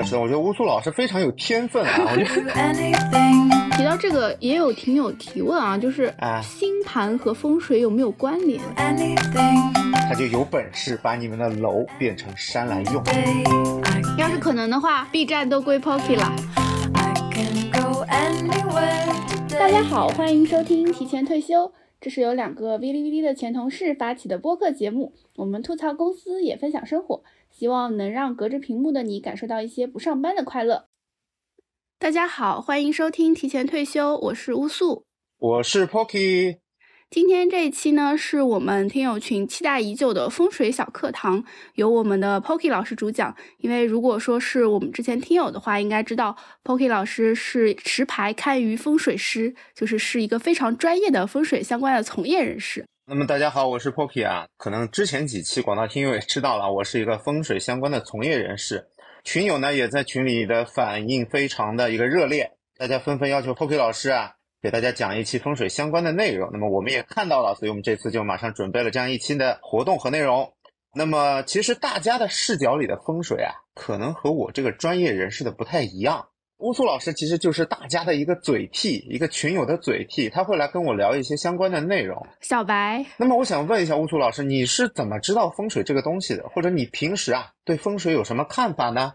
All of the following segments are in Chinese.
我觉得乌苏老师非常有天分啊！我觉得 anything. 提到这个也有听友提问啊，就是啊星盘和风水有没有关联？Anything. 他就有本事把你们的楼变成山来用。要是可能的话，B 站都归 Pocky 了。I can go anywhere 大家好，欢迎收听提前退休，这是由两个哔哩哔哩的前同事发起的播客节目，我们吐槽公司，也分享生活，希望能让隔着屏幕的你感受到一些不上班的快乐。大家好，欢迎收听提前退休，我是乌素。我是 Pocky，今天这一期呢，是我们听友群期待已久的风水小课堂，由我们的 Pocky 老师主讲。因为如果说是我们之前听友的话，应该知道 Pocky 老师是持牌堪舆风水师，就是是一个非常专业的风水相关的从业人士。那么大家好，我是 Pocky 啊。可能之前几期广大听友也知道了，我是一个风水相关的从业人士。群友呢也在群里的反应非常的一个热烈，大家纷纷要求 Pocky 老师啊给大家讲一期风水相关的内容。那么我们也看到了，所以我们这次就马上准备了这样一期的活动和内容。那么其实大家的视角里的风水啊，可能和我这个专业人士的不太一样。乌苏老师其实就是大家的一个嘴替，一个群友的嘴替，他会来跟我聊一些相关的内容。小白，那么我想问一下乌苏老师，你是怎么知道风水这个东西的？或者你平时啊对风水有什么看法呢？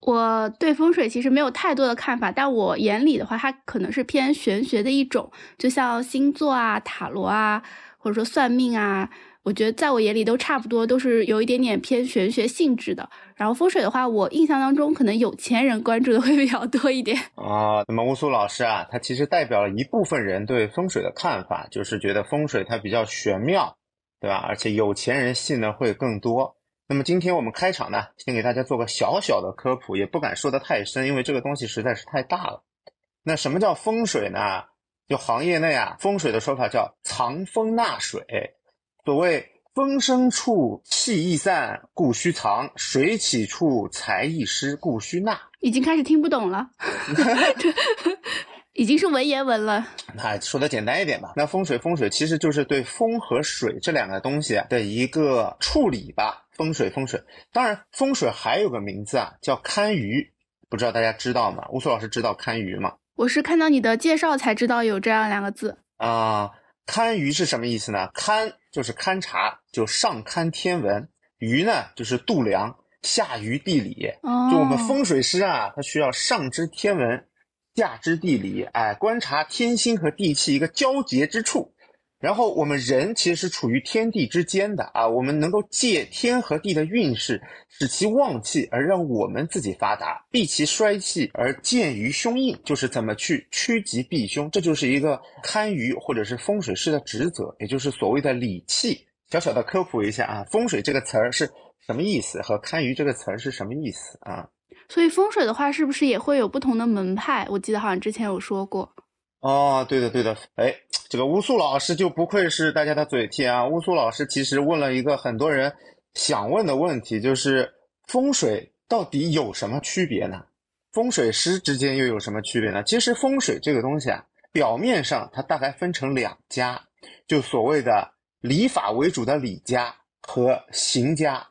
我对风水其实没有太多的看法，但我眼里的话，它可能是偏玄学的一种，就像星座啊、塔罗啊，或者说算命啊，我觉得在我眼里都差不多，都是有一点点偏玄学性质的。然后风水的话，我印象当中可能有钱人关注的会比较多一点。啊、那么乌苏老师啊，他其实代表了一部分人对风水的看法，就是觉得风水它比较玄妙，对吧？而且有钱人信的会更多。那么今天我们开场呢，先给大家做个小小的科普，也不敢说的太深，因为这个东西实在是太大了。那什么叫风水呢？就行业内啊，风水的说法叫藏风纳水。所谓风生处气易散，故须藏；水起处财易失，故须纳。已经开始听不懂了，已经是文言文了。那说的简单一点吧，那风水风水其实就是对风和水这两个东西啊的一个处理吧。风水风水，当然风水还有个名字啊，叫堪舆，不知道大家知道吗？乌苏老师知道堪舆吗？我是看到你的介绍才知道有这样两个字。啊、堪舆是什么意思呢？堪就是勘察，就上勘天文；舆呢就是度量，下于地理。哦，就我们风水师啊，他需要上知天文，下知地理，哎，观察天星和地气一个交结之处。然后我们人其实是处于天地之间的啊，我们能够借天和地的运势，使其旺气而让我们自己发达，避其衰气而见于凶印，就是怎么去趋吉避凶，这就是一个堪舆或者是风水师的职责，也就是所谓的理气。小小的科普一下啊，风水这个词儿是什么意思，和堪舆这个词儿是什么意思啊？所以风水的话，是不是也会有不同的门派？我记得好像之前有说过。哦，对的对的，哎，这个乌苏老师就不愧是大家的嘴替啊！乌苏老师其实问了一个很多人想问的问题，就是风水到底有什么区别呢？风水师之间又有什么区别呢？其实风水这个东西啊，表面上它大概分成两家，就所谓的礼法为主的礼家和行家。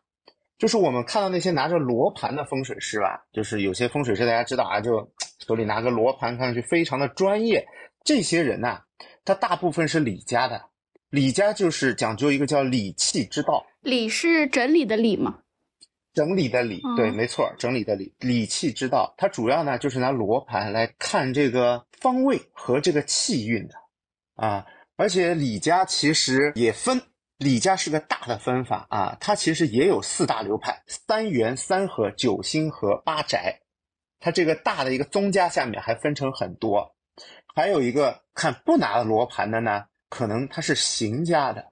就是我们看到那些拿着罗盘的风水师吧，就是有些风水师大家知道啊，就手里拿个罗盘，看上去非常的专业。这些人呐、他大部分是李家的，李家就是讲究一个叫理气之道，理是整理的理吗？整理的理，嗯对，没错，整理的理，理气之道。它主要呢就是拿罗盘来看这个方位和这个气运的啊。而且李家其实也分，李家是个大的分法啊，它其实也有四大流派：三元、三合、九星和八宅。它这个大的一个宗家下面还分成很多，还有一个看不拿罗盘的呢，可能他是行家的。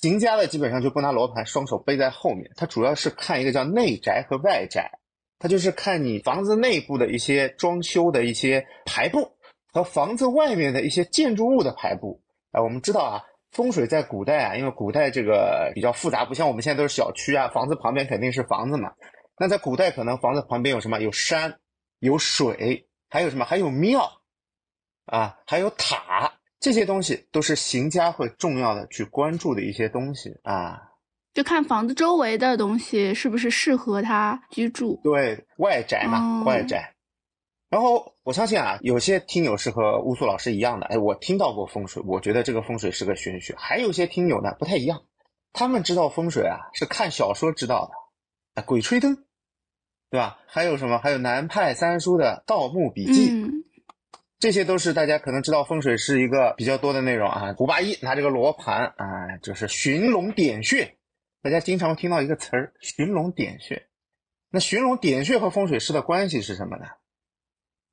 行家的基本上就不拿罗盘，双手背在后面。它主要是看一个叫内宅和外宅，它就是看你房子内部的一些装修的一些排布和房子外面的一些建筑物的排布。啊、我们知道啊，风水在古代啊，因为古代这个比较复杂，不像我们现在都是小区啊，房子旁边肯定是房子嘛。那在古代可能房子旁边有什么？有山，有水，还有什么？还有庙，啊，还有塔，这些东西都是行家会重要的去关注的一些东西啊。就看房子周围的东西是不是适合他居住。对，外宅嘛，哦外宅。然后我相信啊，有些听友是和乌苏老师一样的，哎，我听到过风水，我觉得这个风水是个玄学。还有一些听友呢不太一样，他们知道风水啊是看小说知道的，啊，《鬼吹灯》，对吧？还有什么？还有南派三叔的《盗墓笔记》嗯，这些都是大家可能知道风水是一个比较多的内容啊。胡八一拿这个罗盘啊，就是寻龙点穴，大家经常听到一个词儿“寻龙点穴”。那寻龙点穴和风水师的关系是什么呢？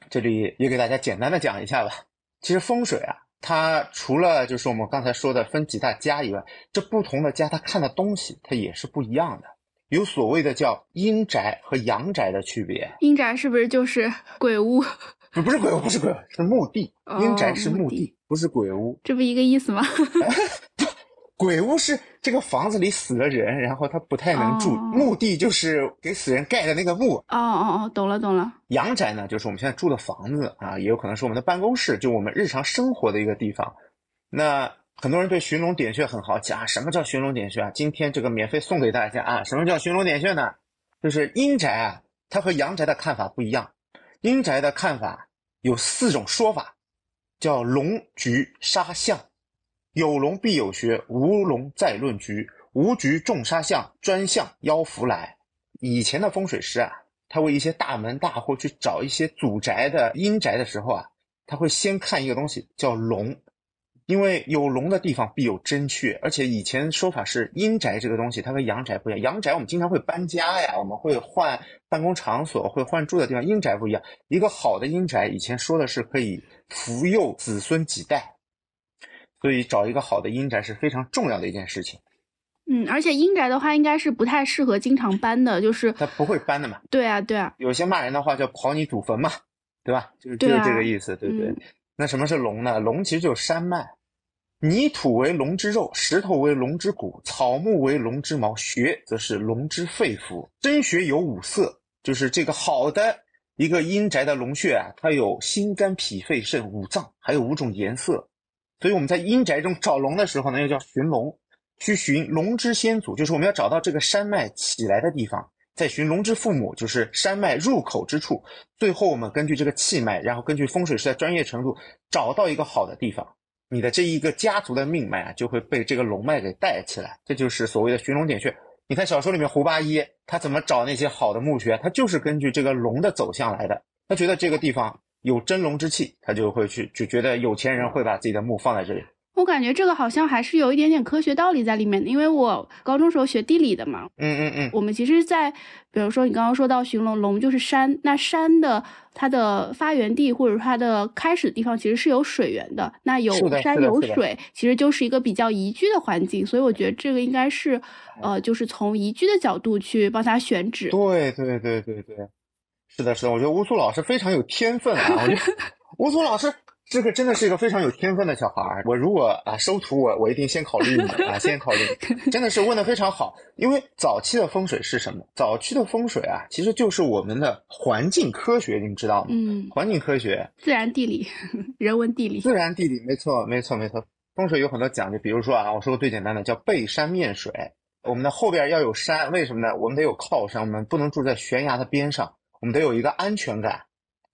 这里也给大家简单的讲一下吧。其实风水啊，它除了就是我们刚才说的分几大家以外，这不同的家它看的东西它也是不一样的，有所谓的叫阴宅和阳宅的区别。阴宅是不是就是鬼屋？不不是鬼屋，不是鬼屋，是墓地。哦阴宅是墓地不是鬼屋。这不一个意思吗？鬼屋是这个房子里死了人，然后他不太能住。哦墓地就是给死人盖的那个墓。哦哦哦，懂了懂了。阳宅呢，就是我们现在住的房子啊，也有可能是我们的办公室，就我们日常生活的一个地方。那很多人对寻龙点穴很好奇啊，什么叫寻龙点穴啊？今天这个免费送给大家啊，什么叫寻龙点穴呢？就是阴宅啊，它和阳宅的看法不一样。阴宅的看法有四种说法，叫龙局杀相，有龙必有穴，无龙再论局，无局重杀相，专相邀福来。以前的风水师啊，他为一些大门大户去找一些祖宅的阴宅的时候啊，他会先看一个东西叫龙，因为有龙的地方必有真穴，而且以前说法是阴宅这个东西它和阳宅不一样，阳宅我们经常会搬家呀，我们会换办公场所，会换住的地方，阴宅不一样。一个好的阴宅以前说的是可以福佑子孙几代，所以找一个好的阴宅是非常重要的一件事情。嗯，而且阴宅的话，应该是不太适合经常搬的，就是它不会搬的嘛，对啊对啊，有些骂人的话叫刨你祖坟嘛，对吧？就是就是这个意思，对不对？嗯那什么是龙呢？龙其实就是山脉，泥土为龙之肉，石头为龙之骨，草木为龙之毛，穴则是龙之肺腑。真穴有五色，就是这个好的一个阴宅的龙穴啊，它有心肝脾肺肾五脏，还有五种颜色。所以我们在阴宅中找龙的时候呢，又叫寻龙，去寻龙之先祖，就是我们要找到这个山脉起来的地方。在寻龙之父母，就是山脉入口之处。最后我们根据这个气脉，然后根据风水师的专业程度，找到一个好的地方，你的这一个家族的命脉啊，就会被这个龙脉给带起来。这就是所谓的寻龙点穴。你看小说里面胡八一他怎么找那些好的墓穴，他就是根据这个龙的走向来的。他觉得这个地方有真龙之气，他就会去，就觉得有钱人会把自己的墓放在这里。我感觉这个好像还是有一点点科学道理在里面的，因为我高中时候学地理的嘛，嗯嗯嗯，我们其实在，比如说你刚刚说到寻龙，龙就是山，那山的它的发源地或者它的开始的地方其实是有水源的，那有山有水，其实就是一个比较宜居的环境，所以我觉得这个应该是，呃，就是从宜居的角度去帮他选址。对对对对对，是的，是的，我觉得乌苏老师非常有天分啊！我觉得 乌苏老师这个真的是一个非常有天分的小孩儿。我如果啊收徒我，我一定先考虑你啊，先考虑你，真的是问的非常好。因为早期的风水是什么？早期的风水啊，其实就是我们的环境科学，你们知道吗？嗯，环境科学、自然地理、人文地理。自然地理，没错，没错，没错。风水有很多讲究，比如说啊，我说个最简单的，叫背山面水。我们的后边要有山，为什么呢？我们得有靠山，我们不能住在悬崖的边上，我们得有一个安全感，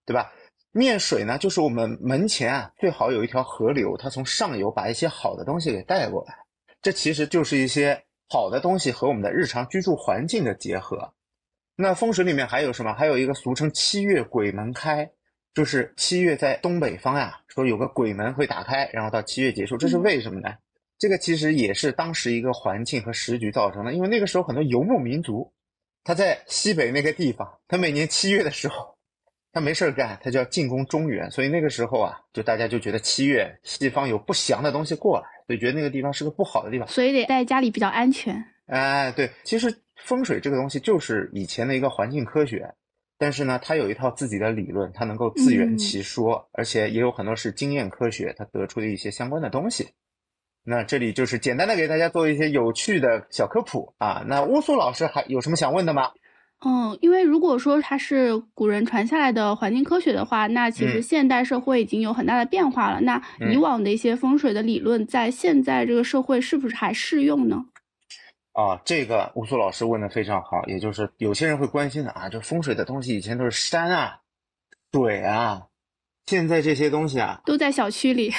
对吧？面水呢，就是我们门前啊，最好有一条河流，它从上游把一些好的东西给带过来。这其实就是一些好的东西和我们的日常居住环境的结合。那风水里面还有什么？还有一个俗称七月鬼门开，就是七月在东北方呀，说有个鬼门会打开，然后到七月结束，这是为什么呢？这个其实也是当时一个环境和时局造成的，因为那个时候很多游牧民族，他在西北那个地方，他每年七月的时候，他没事儿干，他就要进攻中原，所以那个时候啊，就大家就觉得七月西方有不祥的东西过来，所以觉得那个地方是个不好的地方。所以得在家里比较安全。哎，对，其实风水这个东西就是以前的一个环境科学，但是呢，它有一套自己的理论，它能够自圆嗯其说，而且也有很多是经验科学，它得出的一些相关的东西。那这里就是简单的给大家做一些有趣的小科普啊。那乌苏老师还有什么想问的吗？嗯，因为如果说它是古人传下来的环境科学的话，那其实嗯现代社会已经有很大的变化了。那以嗯往的一些风水的理论，在现在这个社会是不是还适用呢？啊，这个乌苏老师问的非常好，也就是有些人会关心的啊，这风水的东西以前都是山啊、水啊，现在这些东西啊，都在小区里。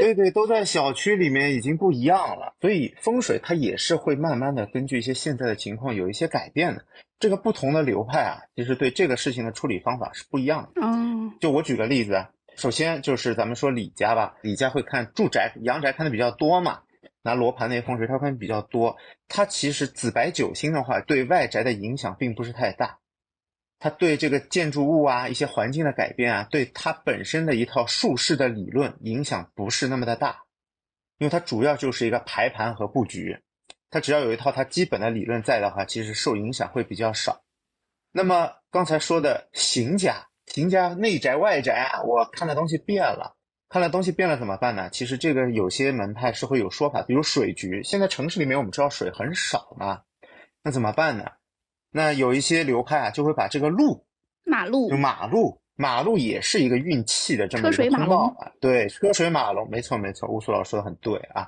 对对，都在小区里面已经不一样了，所以风水它也是会慢慢的根据一些现在的情况有一些改变的。这个不同的流派啊，其实对这个事情的处理方法是不一样的。哦，就我举个例子，首先就是咱们说李家吧，李家会看住宅、阳宅看的比较多嘛，拿罗盘那些风水他看比较多。它其实紫白九星的话，对外宅的影响并不是太大，它对这个建筑物啊、一些环境的改变啊，对它本身的一套术式的理论影响不是那么的大，因为它主要就是一个排盘和布局。它只要有一套它基本的理论在的话，其实受影响会比较少。那么刚才说的行家，行家内宅外宅啊，我看的东西变了，看的东西变了怎么办呢？其实这个有些门派是会有说法，比如水局，现在城市里面我们知道水很少嘛，那怎么办呢？那有一些流派啊，就会把这个路，马路就马路，马路也是一个运气的这么一个通道啊，对，车水马龙，没错没错，乌苏老师说的很对啊。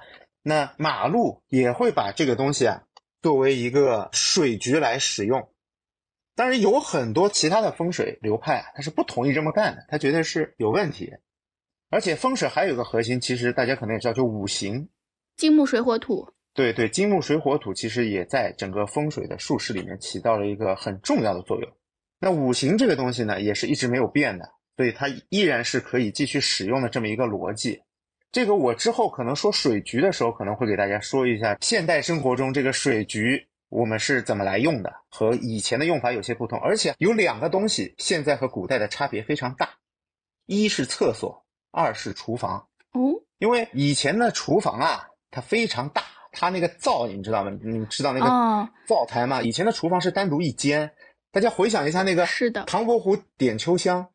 那马路也会把这个东西啊作为一个水局来使用。当然，有很多其他的风水流派啊，他是不同意这么干的，他觉得是有问题。而且风水还有一个核心，其实大家可能也知道，就五行。金木水火土。对对，金木水火土其实也在整个风水的术式里面起到了一个很重要的作用。那五行这个东西呢，也是一直没有变的，所以它依然是可以继续使用的这么一个逻辑。这个我之后可能说水局的时候，可能会给大家说一下现代生活中这个水局我们是怎么来用的，和以前的用法有些不同。而且有两个东西现在和古代的差别非常大，一是厕所，二是厨房。哦，因为以前的厨房啊，它非常大，它那个灶你知道吗？你知道那个哦灶台吗？以前的厨房是单独一间，大家回想一下那个是的唐伯虎点秋香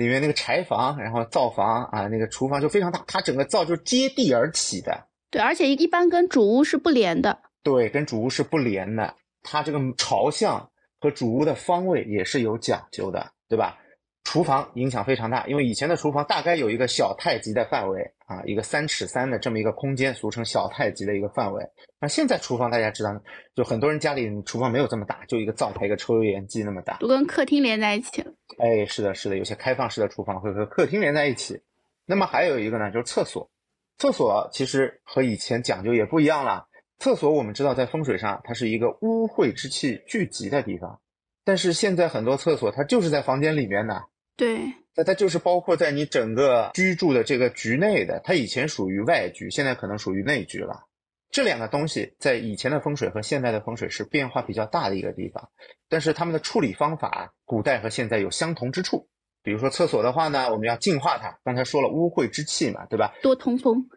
里面那个柴房，然后灶房啊，那个厨房就非常大，它整个灶就是接地而起的，对，而且一般跟主屋是不连的。对，跟主屋是不连的，它这个朝向和主屋的方位也是有讲究的，对吧？厨房影响非常大，因为以前的厨房大概有一个小太极的范围啊，一个三尺三的这么一个空间，俗称小太极的一个范围。那现在厨房大家知道，就很多人家里厨房没有这么大，就一个灶台、一个抽油烟机那么大。都跟客厅连在一起了。哎，是的，是的，有些开放式的厨房会和客厅连在一起。那么还有一个呢，就是厕所。厕所其实和以前讲究也不一样了。厕所我们知道，在风水上它是一个污秽之气聚集的地方，但是现在很多厕所它就是在房间里面的，对，那它就是包括在你整个居住的这个局内的。它以前属于外局，现在可能属于内局了。这两个东西在以前的风水和现在的风水是变化比较大的一个地方，但是它们的处理方法，古代和现在有相同之处。比如说厕所的话呢，我们要净化它，刚才说了污秽之气嘛，对吧？多通风。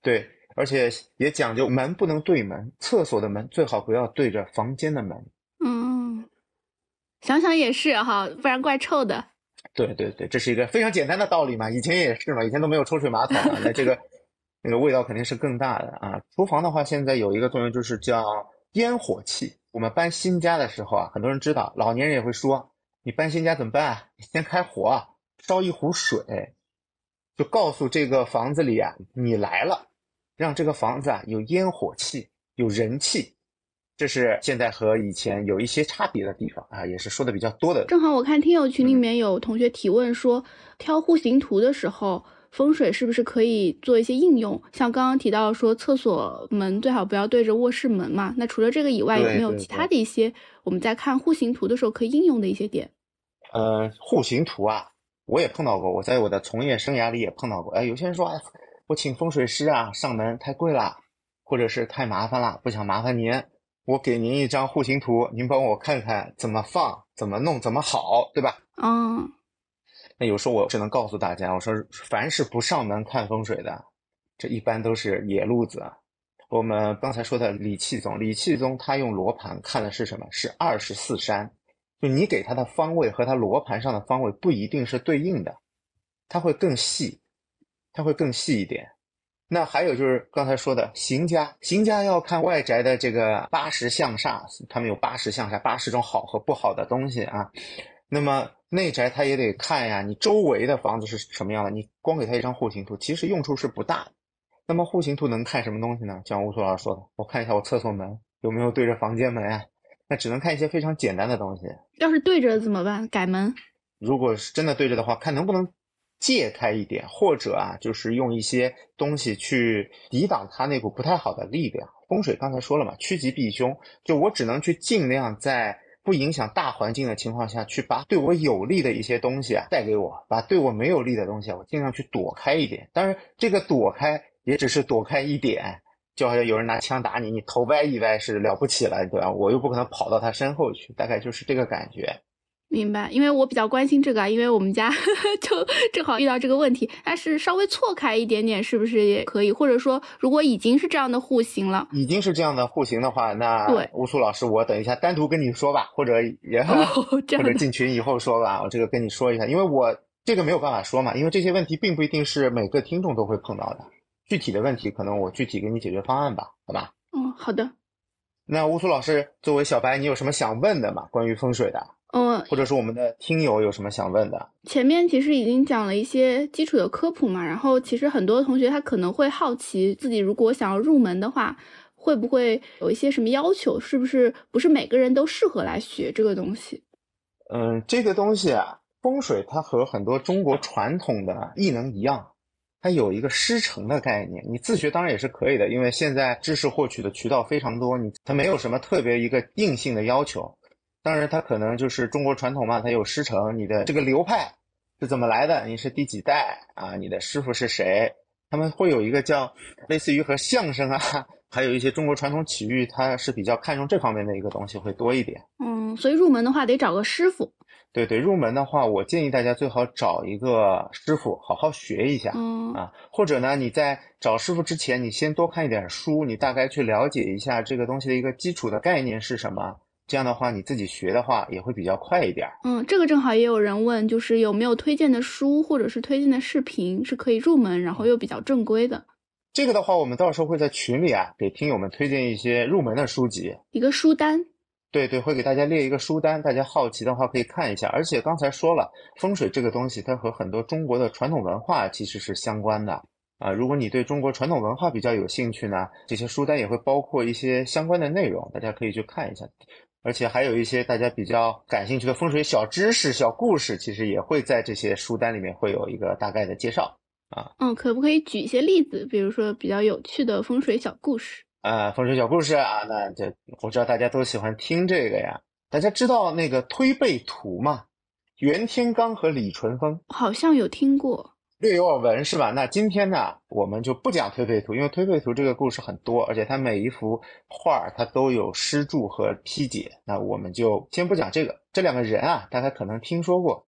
对，而且也讲究门不能对门，厕所的门最好不要对着房间的门。嗯，想想也是哈，不然怪臭的。对对对，这是一个非常简单的道理嘛，以前也是嘛，以前都没有抽水马桶啊，那这个那个味道肯定是更大的啊。厨房的话，现在有一个作用就是叫烟火气。我们搬新家的时候啊，很多人知道，老年人也会说，你搬新家怎么办啊？你 先开火，烧一壶水，就告诉这个房子里啊，你来了，让这个房子啊有烟火气，有人气。这是现在和以前有一些差别的地方啊，也是说的比较多的。正好我看听友群里嗯面有同学提问说，挑户型图的时候，风水是不是可以做一些应用？像刚刚提到说，厕所门最好不要对着卧室门嘛。那除了这个以外，有没有其他的一些我们在看户型图的时候可以应用的一些点？呃，户型图啊，我也碰到过，我在我的从业生涯里也碰到过。哎，有些人说，哎，我请风水师啊上门太贵了，或者是太麻烦了，不想麻烦您，我给您一张户型图，您帮我看看怎么放、怎么弄、怎么好，对吧？嗯，那有时候我只能告诉大家，我说凡是不上门看风水的，这一般都是野路子。啊我们刚才说的李气宗，李气宗他用罗盘看的是什么？是二十四山。就你给他的方位和他罗盘上的方位不一定是对应的，他会更细，他会更细一点。那还有就是刚才说的邢家，邢家要看外宅的这个八十相煞，他们有八十相煞，八十种好和不好的东西啊。那么内宅他也得看呀，你周围的房子是什么样的？你光给他一张户型图，其实用处是不大的。那么户型图能看什么东西呢？像吴苏老师说的，我看一下我厕所门有没有对着房间门啊？那只能看一些非常简单的东西。要是对着怎么办？改门？如果是真的对着的话，看能不能借开一点，或者啊，就是用一些东西去抵挡它那股不太好的力量。风水刚才说了嘛，趋吉避凶，就我只能去尽量在不影响大环境的情况下去把对我有利的一些东西啊带给我，把对我没有利的东西啊，我尽量去躲开一点。当然，这个躲开也只是躲开一点。就好像有人拿枪打你，你头歪一歪是了不起了，对吧？我又不可能跑到他身后去，大概就是这个感觉。明白，因为我比较关心这个，因为我们家 就正好遇到这个问题。但是稍微错开一点点，是不是也可以？或者说，如果已经是这样的户型了，已经是这样的户型的话，那对乌苏老师，我等一下单独跟你说吧，或者也、哦 这样的或者进群以后说吧，我这个跟你说一下，因为我这个没有办法说嘛，因为这些问题并不一定是每个听众都会碰到的。具体的问题，可能我具体给你解决方案吧，好吧？嗯，好的，那乌苏老师作为小白，你有什么想问的吗？关于风水的，嗯，或者是我们的听友有什么想问的？前面其实已经讲了一些基础的科普嘛，然后其实很多同学他可能会好奇，自己如果想要入门的话，会不会有一些什么要求？是不是不是每个人都适合来学这个东西？嗯，这个东西啊，风水它和很多中国传统的异能一样，它有一个师承的概念。你自学当然也是可以的，因为现在知识获取的渠道非常多，你它没有什么特别一个硬性的要求。当然，它可能就是中国传统嘛，它有师承，你的这个流派是怎么来的？你是第几代啊？你的师傅是谁？他们会有一个叫类似于和相声啊，还有一些中国传统体育，它是比较看重这方面的一个东西会多一点。嗯，所以入门的话得找个师傅。对对，入门的话，我建议大家最好找一个师傅好好学一下、嗯啊，或者呢，你在找师傅之前，你先多看一点书，你大概去了解一下这个东西的一个基础的概念是什么。这样的话，你自己学的话也会比较快一点儿。嗯，这个正好也有人问，就是有没有推荐的书或者是推荐的视频是可以入门，然后又比较正规的这个的话，我们到时候会在群里啊，给听友们推荐一些入门的书籍。一个书单。对对，会给大家列一个书单，大家好奇的话可以看一下。而且刚才说了，风水这个东西，它和很多中国的传统文化其实是相关的啊。如果你对中国传统文化比较有兴趣呢，这些书单也会包括一些相关的内容，大家可以去看一下。而且还有一些大家比较感兴趣的风水小知识、小故事，其实也会在这些书单里面会有一个大概的介绍啊。嗯，可不可以举一些例子？比如说比较有趣的风水小故事。啊，风水小故事啊，那这我知道大家都喜欢听这个呀。大家知道那个推背图吗？袁天罡和李淳风好像有听过。略有耳闻是吧？那今天呢，我们就不讲推背图，因为推背图这个故事很多，而且它每一幅画儿它都有诗注和批解。那我们就先不讲这个。这两个人啊，大家可能听说过，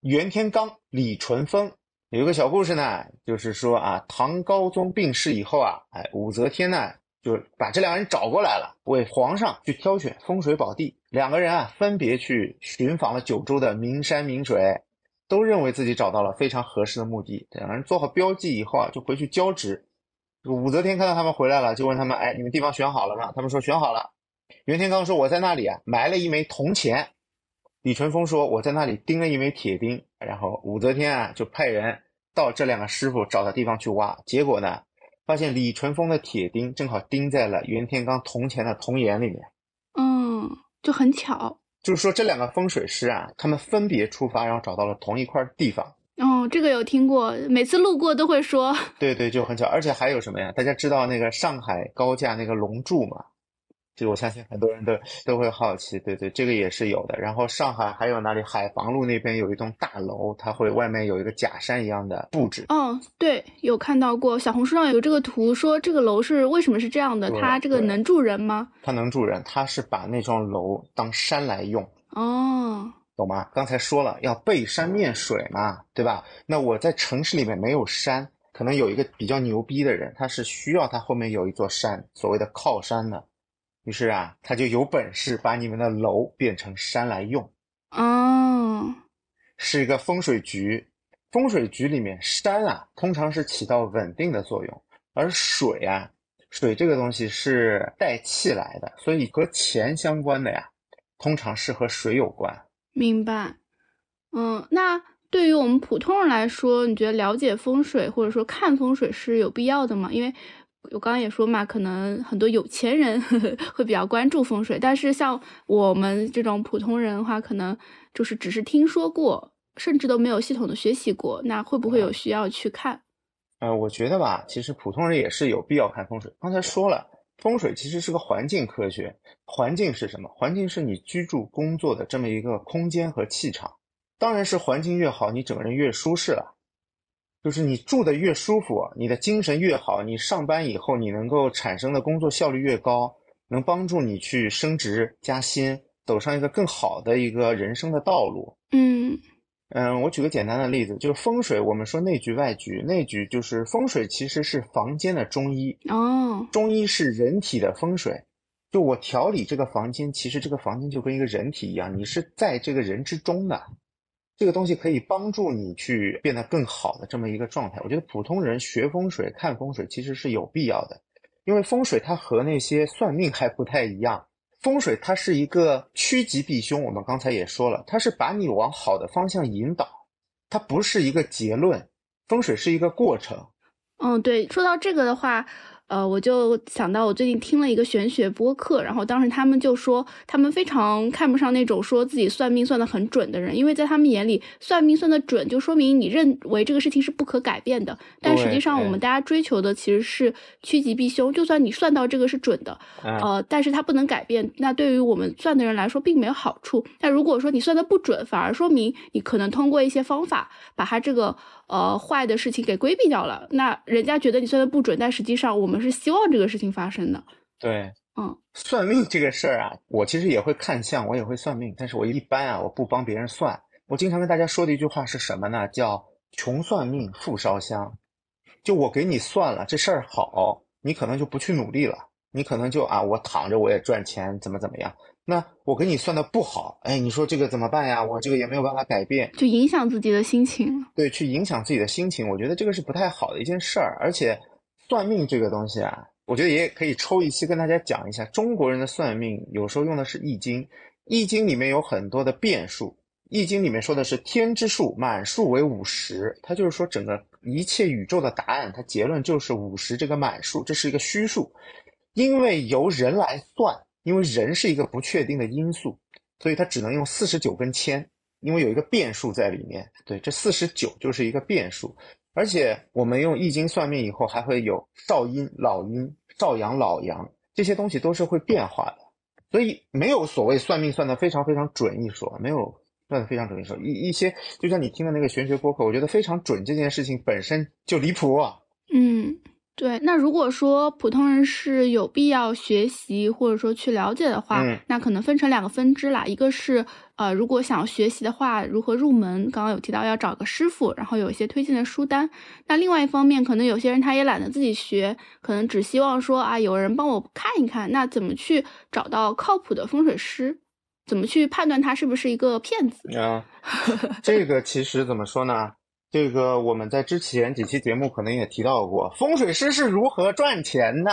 袁天罡、李淳风。有一个小故事呢，就是说啊，唐高宗病逝以后啊，哎，武则天呢就把这两个人找过来了，为皇上去挑选风水宝地。两个人啊，分别去寻访了九州的名山名水，都认为自己找到了非常合适的目的。两个人做好标记以后啊，就回去交职。武则天看到他们回来了，就问他们：“哎，你们地方选好了吗？”他们说：“选好了。”袁天罡说：“我在那里啊，埋了一枚铜钱。”李淳风说：“我在那里钉了一枚铁钉。”然后武则天啊，就派人到这两个师傅找的地方去挖。结果呢，发现李淳风的铁钉正好钉在了袁天罡铜钱的铜眼里面。嗯，就很巧。就是说，这两个风水师啊，他们分别出发，然后找到了同一块地方。哦，这个有听过，每次路过都会说。对对，就很巧。而且还有什么呀？大家知道那个上海高架那个龙柱吗？这个我相信很多人都都会好奇。对对，这个也是有的。然后上海还有哪里？海防路那边有一栋大楼，它会外面有一个假山一样的布置。哦，对，有看到过，小红书上有这个图，说这个楼是为什么是这样的？它这个能住人吗？它能住人，它是把那幢楼当山来用。哦，懂吗？刚才说了要背山面水嘛，对吧？那我在城市里面没有山，可能有一个比较牛逼的人，他是需要他后面有一座山，所谓的靠山的。于是啊，他就有本事把你们的楼变成山来用，哦，是一个风水局。风水局里面山啊，通常是起到稳定的作用，而水啊，水这个东西是带气来的，所以和钱相关的呀，通常是和水有关。明白。嗯，那对于我们普通人来说，你觉得了解风水或者说看风水是有必要的吗？因为我刚刚也说嘛，可能很多有钱人呵 呵会比较关注风水，但是像我们这种普通人的话，可能就是只是听说过，甚至都没有系统的学习过，那会不会有需要去看？呃，我觉得吧，其实普通人也是有必要看风水。刚才说了，风水其实是个环境科学。环境是什么？环境是你居住、工作的这么一个空间和气场。当然是环境越好，你整个人越舒适了。就是你住的越舒服，你的精神越好，你上班以后你能够产生的工作效率越高，能帮助你去升职加薪，走上一个更好的一个人生的道路。嗯嗯，我举个简单的例子，就是风水。我们说内局外局，内局就是风水，其实是房间的中医，哦，中医是人体的风水。就我调理这个房间，其实这个房间就跟一个人体一样，你是在这个人之中的。这个东西可以帮助你去变得更好的这么一个状态。我觉得普通人学风水、看风水其实是有必要的，因为风水它和那些算命还不太一样。风水它是一个趋吉避凶，我们刚才也说了，它是把你往好的方向引导，它不是一个结论。风水是一个过程。嗯，对，说到这个的话。呃，我就想到我最近听了一个玄学播客，然后当时他们就说，他们非常看不上那种说自己算命算得很准的人，因为在他们眼里，算命算得准就说明你认为这个事情是不可改变的。但实际上，我们大家追求的其实是趋吉避凶。就算你算到这个是准的，呃，但是它不能改变，那对于我们算的人来说并没有好处。但如果说你算的不准，反而说明你可能通过一些方法把它这个。呃，坏的事情给规避掉了，那人家觉得你算的不准，但实际上我们是希望这个事情发生的。对，嗯，算命这个事儿啊，我其实也会看相，我也会算命，但是我一般啊，我不帮别人算。我经常跟大家说的一句话是什么呢？叫“穷算命，富烧香”。就我给你算了，这事儿好，你可能就不去努力了，你可能就啊，我躺着我也赚钱，怎么怎么样。那我给你算的不好，哎，你说这个怎么办呀？我这个也没有办法改变，就影响自己的心情。对，去影响自己的心情，我觉得这个是不太好的一件事儿。而且，算命这个东西啊，我觉得也可以抽一期跟大家讲一下。中国人的算命有时候用的是《易经》，《易经》里面有很多的变数，《易经》里面说的是天之数，满数为五十，它就是说整个一切宇宙的答案，它结论就是五十这个满数，这是一个虚数，因为由人来算。因为人是一个不确定的因素，所以它只能用四十九根签，因为有一个变数在里面。对，这四十九就是一个变数。而且我们用易经算命以后，还会有少阴、老阴、少阳、老阳这些东西都是会变化的。所以没有所谓算命算的非常非常准一说，没有算的非常准一说。一一些就像你听的那个玄学播客，我觉得非常准这件事情本身就离谱啊。嗯。对，那如果说普通人是有必要学习或者说去了解的话，那可能分成两个分支啦。一个是呃，如果想学习的话，如何入门？刚刚有提到要找个师傅，然后有一些推荐的书单。那另外一方面，可能有些人他也懒得自己学，可能只希望说啊，有人帮我看一看。那怎么去找到靠谱的风水师？怎么去判断他是不是一个骗子？啊，这个其实怎么说呢？这个我们在之前几期节目可能也提到过，风水师是如何赚钱的。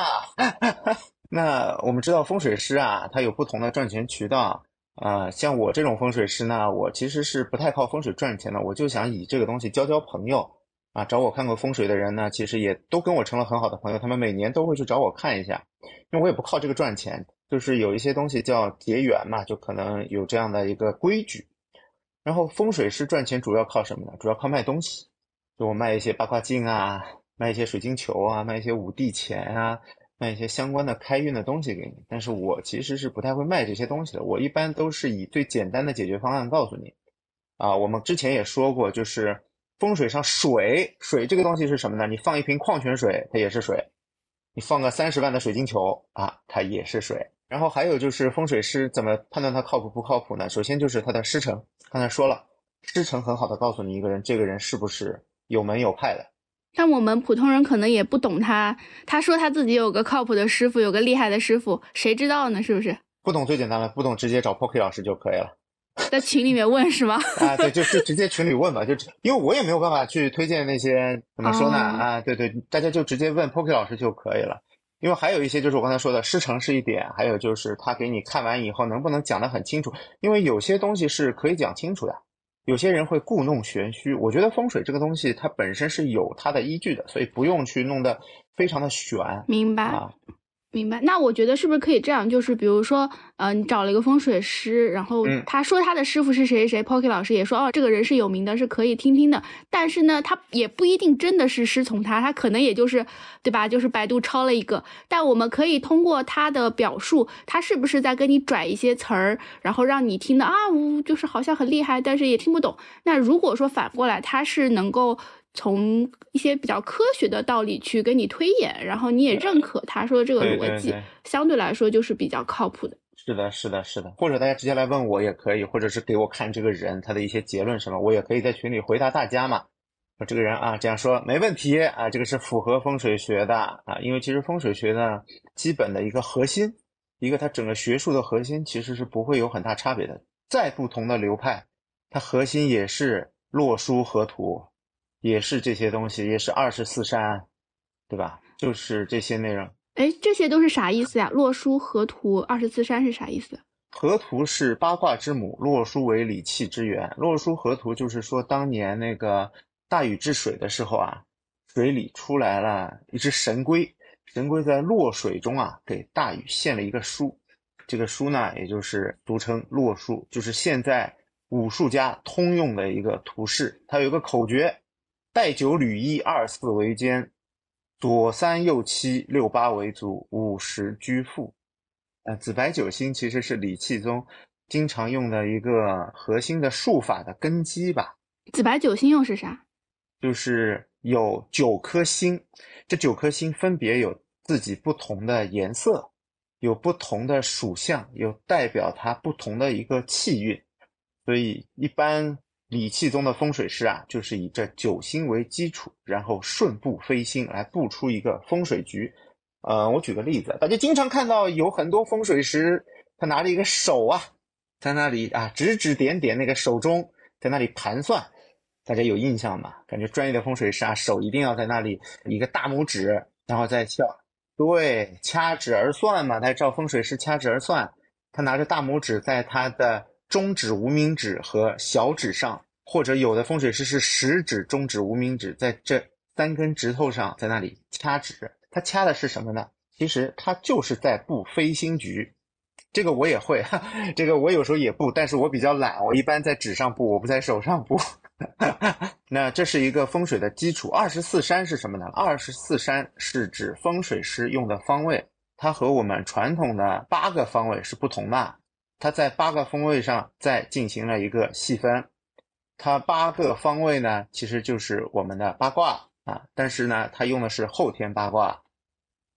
那我们知道风水师啊，他有不同的赚钱渠道啊。像我这种风水师呢，我其实是不太靠风水赚钱的，我就想以这个东西交交朋友啊。找我看过风水的人呢，其实也都跟我成了很好的朋友，他们每年都会去找我看一下，因为我也不靠这个赚钱，就是有一些东西叫结缘嘛，就可能有这样的一个规矩。然后风水师赚钱主要靠什么呢？主要靠卖东西，就我卖一些八卦镜啊，卖一些水晶球啊，卖一些五帝钱啊，卖一些相关的开运的东西给你。但是我其实是不太会卖这些东西的，我一般都是以最简单的解决方案告诉你。啊，我们之前也说过，就是风水上水，水这个东西是什么呢？你放一瓶矿泉水，它也是水；你放个三十万的水晶球啊，它也是水。然后还有就是风水师怎么判断他靠谱不靠谱呢？首先就是他的师承，刚才说了，师承很好的告诉你一个人，这个人是不是有门有派的。但我们普通人可能也不懂他，他说他自己有个靠谱的师傅，有个厉害的师傅，谁知道呢？是不是？不懂最简单了，不懂直接找 Poki 老师就可以了。在群里面问是吗？啊，对，就就直接群里问吧，就因为我也没有办法去推荐那些怎么说呢？啊，对对，大家就直接问 Poki 老师就可以了。因为还有一些就是我刚才说的师承是一点，还有就是他给你看完以后能不能讲得很清楚？因为有些东西是可以讲清楚的，有些人会故弄玄虚。我觉得风水这个东西它本身是有它的依据的，所以不用去弄得非常的玄明白。啊。明白，那我觉得是不是可以这样？就是比如说，呃，你找了一个风水师，然后嗯他说他的师傅是谁谁谁，Pocky 老师也说，哦，这个人是有名的，是可以听听的。但是呢，他也不一定真的是师从他，他可能也就是，对吧？就是百度抄了一个。但我们可以通过他的表述，他是不是在跟你拽一些词儿，然后让你听的啊，呜，就是好像很厉害，但是也听不懂。那如果说反过来，他是能够。从一些比较科学的道理去跟你推演，然后你也认可他说的这个逻辑，对对相对来说就是比较靠谱的。是的，是的，是的，或者大家直接来问我也可以，或者是给我看这个人他的一些结论什么，我也可以在群里回答大家嘛。说这个人啊，这样说没问题啊，这个是符合风水学的啊，因为其实风水学呢，基本的一个核心，一个它整个学术的核心其实是不会有很大差别的。再不同的流派，它核心也是洛书河图，也是这些东西，也是二十四山，对吧？就是这些内容。哎，这些都是啥意思呀？洛书河图二十四山是啥意思？河图是八卦之母，洛书为理气之源。洛书河图就是说，当年那个大禹治水的时候啊，水里出来了一只神龟，神龟在洛水中啊，给大禹献了一个书。这个书呢，也就是俗称洛书，就是现在武术家通用的一个图示。它有一个口诀：带九履一，二四为肩，左三右七，六八为足，五十居腹。呃，紫白九星其实是理气宗经常用的一个核心的术法的根基吧，紫白九星又是啥？就是有九颗星，这九颗星分别有自己不同的颜色，有不同的属相，有代表它不同的一个气运，所以一般理气宗的风水师啊，就是以这九星为基础，然后顺布飞星来布出一个风水局。呃，我举个例子，大家经常看到有很多风水师，他拿着一个手啊，在那里啊指指点点，那个手中在那里盘算，大家有印象吗？感觉专业的风水师啊，手一定要在那里一个大拇指，然后再笑，对，掐指而算嘛，他照风水师掐指而算，他拿着大拇指在他的中指、无名指和小指上，或者有的风水师是食指、中指、无名指在这三根指头上，在那里掐指。他掐的是什么呢？其实他就是在布飞星局。这个我也会，哈，这个我有时候也布，但是我比较懒，我一般在纸上布，我不在手上布。那这是一个风水的基础。二十四山是什么呢？二十四山是指风水师用的方位，它和我们传统的八个方位是不同的。它在八个方位上再进行了一个细分。它八个方位呢，其实就是我们的八卦啊，但是呢，它用的是后天八卦。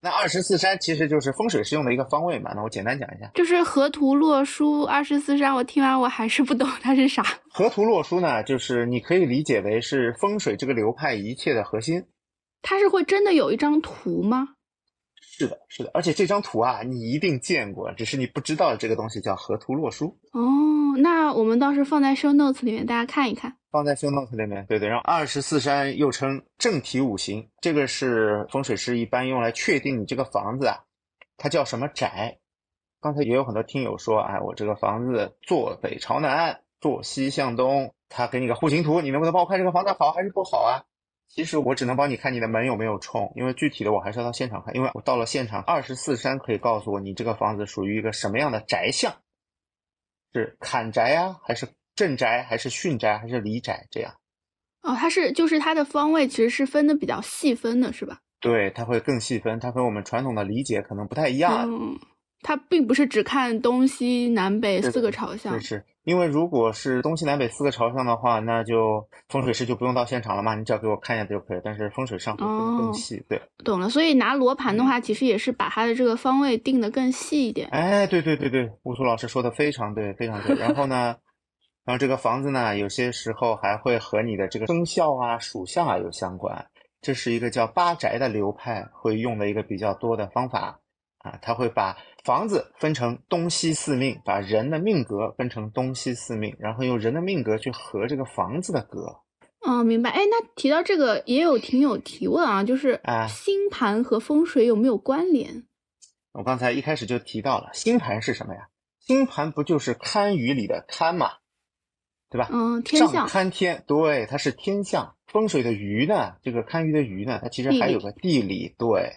那二十四山其实就是风水师用的一个方位嘛。那我简单讲一下，就是河图洛书二十四山，我听完我还是不懂它是啥。河图洛书呢，就是你可以理解为是风水这个流派一切的核心。它是会真的有一张图吗？是的，是的，而且这张图啊，你一定见过，只是你不知道这个东西叫河图洛书。哦，那我们到时候放在 show notes 里面，大家看一看。放在 show notes 里面，对对。然后二十四山又称正体五行，这个是风水师一般用来确定你这个房子啊，它叫什么宅。刚才也有很多听友说，哎，我这个房子坐北朝南，坐西向东，他给你个户型图，你能不能帮我看这个房子好还是不好啊？其实我只能帮你看你的门有没有冲，因为具体的我还是要到现场看，因为我到了现场，二十四山可以告诉我你这个房子属于一个什么样的宅相，是砍宅啊，还是镇宅，还是巽宅，还是离宅这样。哦，它是就是它的方位其实是分的比较细分的，是吧？对，它会更细分，它和我们传统的理解可能不太一样。嗯，它并不是只看东西南北四个朝向是。是，因为如果是东西南北四个朝向的话，那就风水师就不用到现场了嘛，你只要给我看一下就可以。但是风水上会更哦细，对。懂了，所以拿罗盘的话，其实也是把它的这个方位定得更细一点。哎，对对对对，乌苏老师说的非常对，非常对。然后呢，然后这个房子呢，有些时候还会和你的这个生肖啊、属相啊有相关。这是一个叫八宅的流派会用的一个比较多的方法啊，他会把房子分成东西四命，把人的命格分成东西四命，然后用人的命格去合这个房子的格。哦，明白。哎，那提到这个，也有听友提问啊，就是啊星盘和风水有没有关联？我刚才一开始就提到了，星盘是什么呀？星盘不就是堪舆里的堪嘛，对吧？嗯，天上象。堪天，对，它是天象。风水的舆呢，这个堪舆的舆呢，它其实还有个地理，对，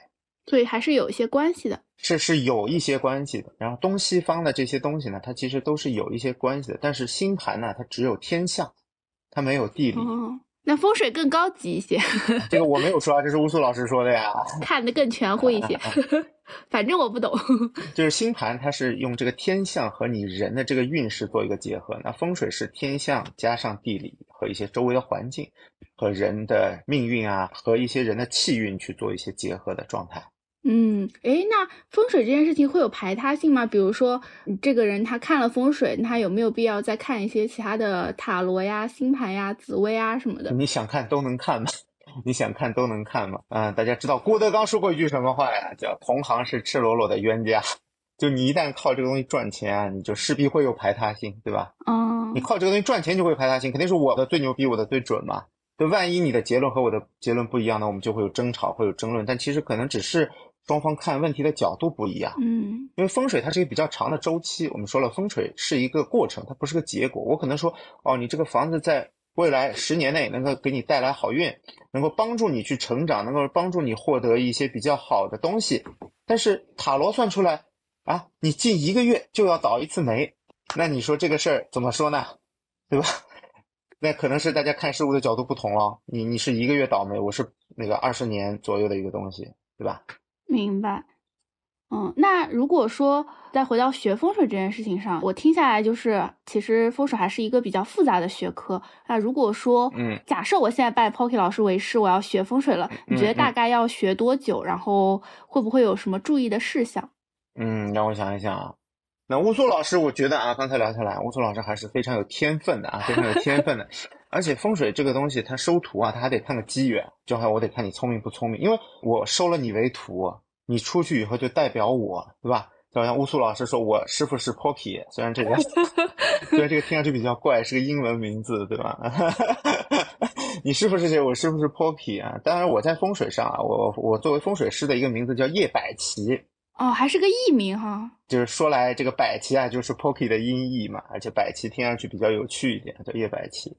所以还是有一些关系的。是是有一些关系的。然后东西方的这些东西呢，它其实都是有一些关系的。但是星盘呢，它只有天象，它没有地理。哦，那风水更高级一些，这个我没有说啊，这是乌苏老师说的呀。看得更全乎一些。反正我不懂。就是星盘，它是用这个天象和你人的这个运势做一个结合。那风水是天象加上地理和一些周围的环境和人的命运啊，和一些人的气运去做一些结合的状态。嗯，诶，那风水这件事情会有排他性吗？比如说，这个人他看了风水，他有没有必要再看一些其他的塔罗呀、星盘呀、紫薇啊什么的？你想看都能看吗？你想看都能看吗？嗯、大家知道郭德纲说过一句什么话呀？叫“同行是赤裸裸的冤家”。就你一旦靠这个东西赚钱啊，你就势必会有排他性，对吧？嗯你，靠这个东西赚钱就会有排他性，肯定是我的最牛逼，我的最准嘛。就万一你的结论和我的结论不一样呢，我们就会有争吵，会有争论。但其实可能只是双方看问题的角度不一样。嗯因为风水它是一个比较长的周期，我们说了，风水是一个过程，它不是个结果。我可能说，哦，你这个房子在未来十年内能够给你带来好运，能够帮助你去成长，能够帮助你获得一些比较好的东西。但是塔罗算出来啊，你近一个月就要倒一次霉，那你说这个事儿怎么说呢？对吧？那可能是大家看事物的角度不同了。你你是一个月倒霉，我是那个二十年左右的一个东西，对吧？明白。嗯，那如果说再回到学风水这件事情上，我听下来就是，其实风水还是一个比较复杂的学科。那如果说，嗯，假设我现在拜 Pocky 老师为师，我要学风水了，你觉得嗯大概要学多久？然后会不会有什么注意的事项？嗯，让我想一想啊。那乌苏老师，我觉得啊，刚才聊下来，乌苏老师还是非常有天分的啊，非常有天分的。而且风水这个东西，它收徒啊，它还得看个机缘，就还我得看你聪明不聪明。因为我收了你为徒，你出去以后就代表我，对吧？就好像乌苏老师说我师傅是 Pocky，虽然这个 虽然这个听上去比较怪，是个英文名字，对吧？你师傅是谁？我师傅是 Pocky 啊。当然，我在风水上啊，我我作为风水师的一个名字叫叶百奇。哦，还是个艺名哈。就是说来这个百奇啊，就是 Pocky 的音译嘛，而且百奇听上去比较有趣一点，叫叶百奇。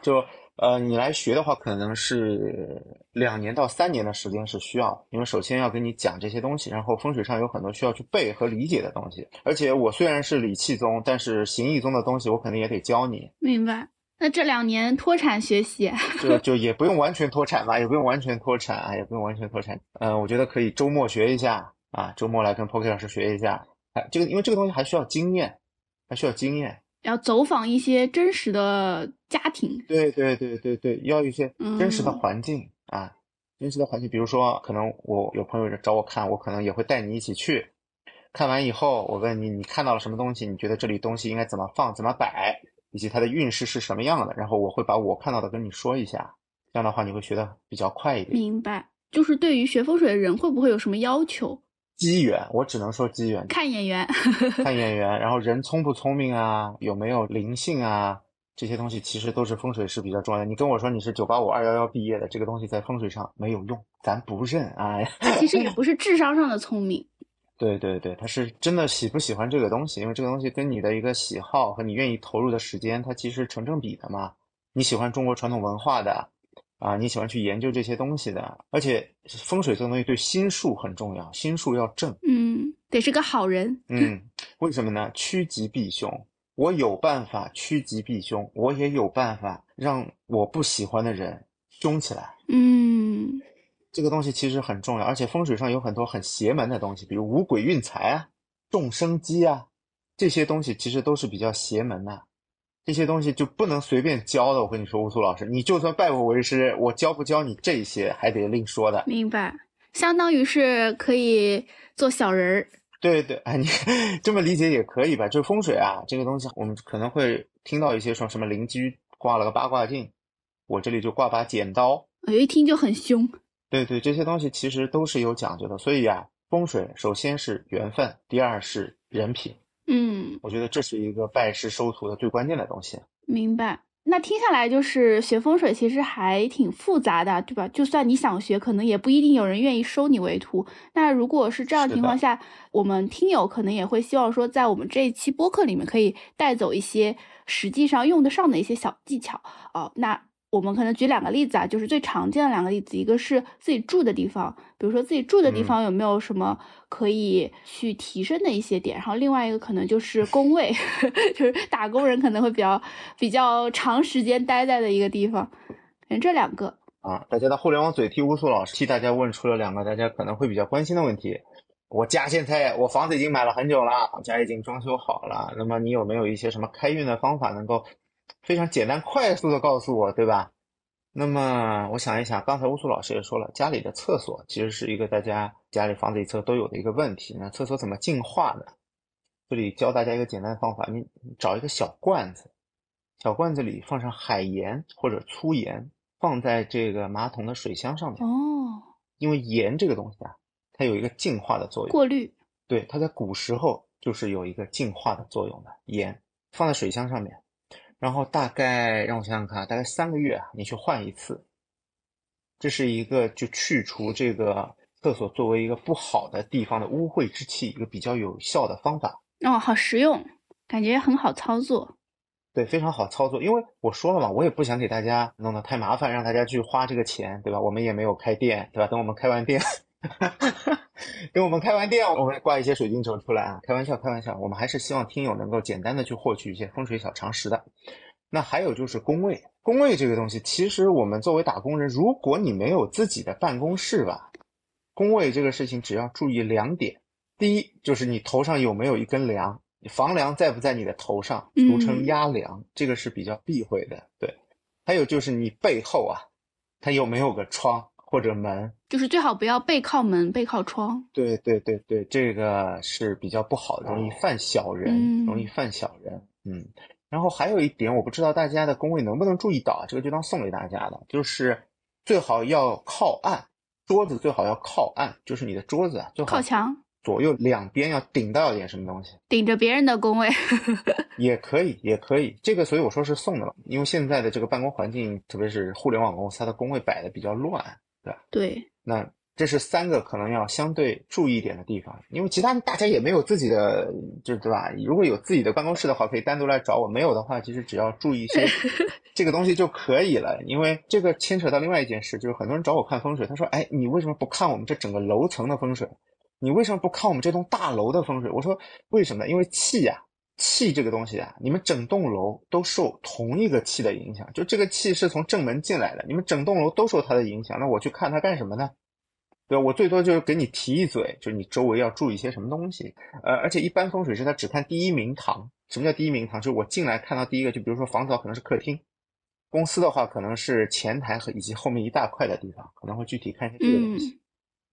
就呃，你来学的话，可能是两年到三年的时间是需要，因为首先要跟你讲这些东西，然后风水上有很多需要去背和理解的东西。而且我虽然是理气宗，但是形意宗的东西我肯定也得教你，明白。那这两年脱产学习，就就也不用完全脱产吧，也不用完全脱产啊，也不用完全脱产。嗯、我觉得可以周末学一下啊，周末来跟 Pocky 老师学一下。哎，这个因为这个东西还需要经验，还需要经验。要走访一些真实的家庭。对对对对对，要一些真实的嗯环境、啊，真实的环境。比如说，可能我有朋友找我看，我可能也会带你一起去。看完以后，我问你，你看到了什么东西？你觉得这里东西应该怎么放、怎么摆，以及它的运势是什么样的？然后我会把我看到的跟你说一下，这样的话你会学的比较快一点。明白。就是对于学风水的人，会不会有什么要求？机缘，我只能说机缘，看眼缘。看眼缘，然后人聪不聪明啊，有没有灵性啊，这些东西其实都是风水师比较重要的。你跟我说你是九八五二幺幺毕业的，这个东西在风水上没有用，咱不认啊。其实也不是智商上的聪明。对 对对，他是真的喜不喜欢这个东西，因为这个东西跟你的一个喜好和你愿意投入的时间，它其实成正比的嘛。你喜欢中国传统文化的啊，你喜欢去研究这些东西的，而且风水这东西对心术很重要，心术要正。嗯，得是个好人。嗯，为什么呢？趋吉避凶。我有办法趋吉避凶，我也有办法让我不喜欢的人凶起来。嗯，这个东西其实很重要，而且风水上有很多很邪门的东西，比如五鬼运财啊、众生机啊，这些东西其实都是比较邪门的。这些东西就不能随便教的。我跟你说，乌苏老师，你就算拜我为师，我教不教你这些还得另说的。明白。相当于是可以做小人儿。对对，哎，你 这么理解也可以吧？就是风水啊，这个东西，我们可能会听到一些说什么邻居挂了个八卦镜，我这里就挂把剪刀。我一听就很凶。对对，这些东西其实都是有讲究的。所以啊，风水首先是缘分，第二是人品。嗯，我觉得这是一个拜师收徒的最关键的东西。明白。那听下来就是学风水其实还挺复杂的，对吧？就算你想学，可能也不一定有人愿意收你为徒。那如果是这样情况下，我们听友可能也会希望说，在我们这一期播客里面可以带走一些实际上用得上的一些小技巧哦。那我们可能举两个例子啊，就是最常见的两个例子，一个是自己住的地方，比如说自己住的地嗯方有没有什么可以去提升的一些点，然后另外一个可能就是工位，就是打工人可能会比较比较长时间待在的一个地方，可能这两个。啊，大家的互联网嘴替乌苏老师替大家问出了两个大家可能会比较关心的问题。我家现在我房子已经买了很久了，家已经装修好了。那么你有没有一些什么开运的方法，能够非常简单快速的告诉我，对吧？那么我想一想，刚才乌苏老师也说了，家里的厕所其实是一个大家家里房子一侧都有的一个问题。那厕所怎么净化呢？这里教大家一个简单的方法，你你找一个小罐子，小罐子里放上海盐或者粗盐，放在这个马桶的水箱上面，哦，因为盐这个东西啊，它有一个净化的作用。过滤。对，它在古时候就是有一个净化的作用的。盐放在水箱上面，然后大概让我想想看啊，大概三个月啊，你去换一次。这是一个就去除这个厕所作为一个不好的地方的污秽之气一个比较有效的方法。哦，好实用，感觉很好操作。对，非常好操作，因为我说了嘛，我也不想给大家弄得太麻烦，让大家去花这个钱，对吧？我们也没有开店，对吧？等我们开完店，等我们开完店，我们挂一些水晶球出来啊！开玩笑，开玩笑，我们还是希望听友能够简单的去获取一些风水小常识的。那还有就是工位，工位这个东西，其实我们作为打工人，如果你没有自己的办公室吧，工位这个事情只要注意两点：第一，就是你头上有没有一根梁。房梁在不在你的头上，俗称嗯压梁，这个是比较避讳的。对，还有就是你背后啊，它有没有个窗或者门？就是最好不要背靠门、背靠窗。对对对对，这个是比较不好的，容易犯小人，嗯容易犯小人。嗯，然后还有一点，我不知道大家的工位能不能注意到啊，这个就当送给大家的，就是最好要靠岸，桌子最好要靠岸，就是你的桌子啊，最好靠墙左右两边要顶到一点什么东西。顶着别人的工位。也可以，也可以，这个所以我说是送的了，因为现在的这个办公环境，特别是互联网公司，它的工位摆的比较乱，对吧？对，那这是三个可能要相对注意一点的地方，因为其他大家也没有自己的，就对吧？如果有自己的办公室的话，可以单独来找我；没有的话，其实只要注意一些 这个东西就可以了。因为这个牵扯到另外一件事，就是很多人找我看风水，他说：“哎，你为什么不看我们这整个楼层的风水？你为什么不看我们这栋大楼的风水？”我说：“为什么？因为气呀、气这个东西啊，你们整栋楼都受同一个气的影响，就这个气是从正门进来的，你们整栋楼都受它的影响，那我去看它干什么呢？对？我最多就是给你提一嘴，就是你周围要注意一些什么东西。呃，而且一般风水师他只看第一明堂。什么叫第一明堂？就是我进来看到第一个，就比如说房子可能是客厅，公司的话可能是前台和以及后面一大块的地方，可能会具体看一下这个东西。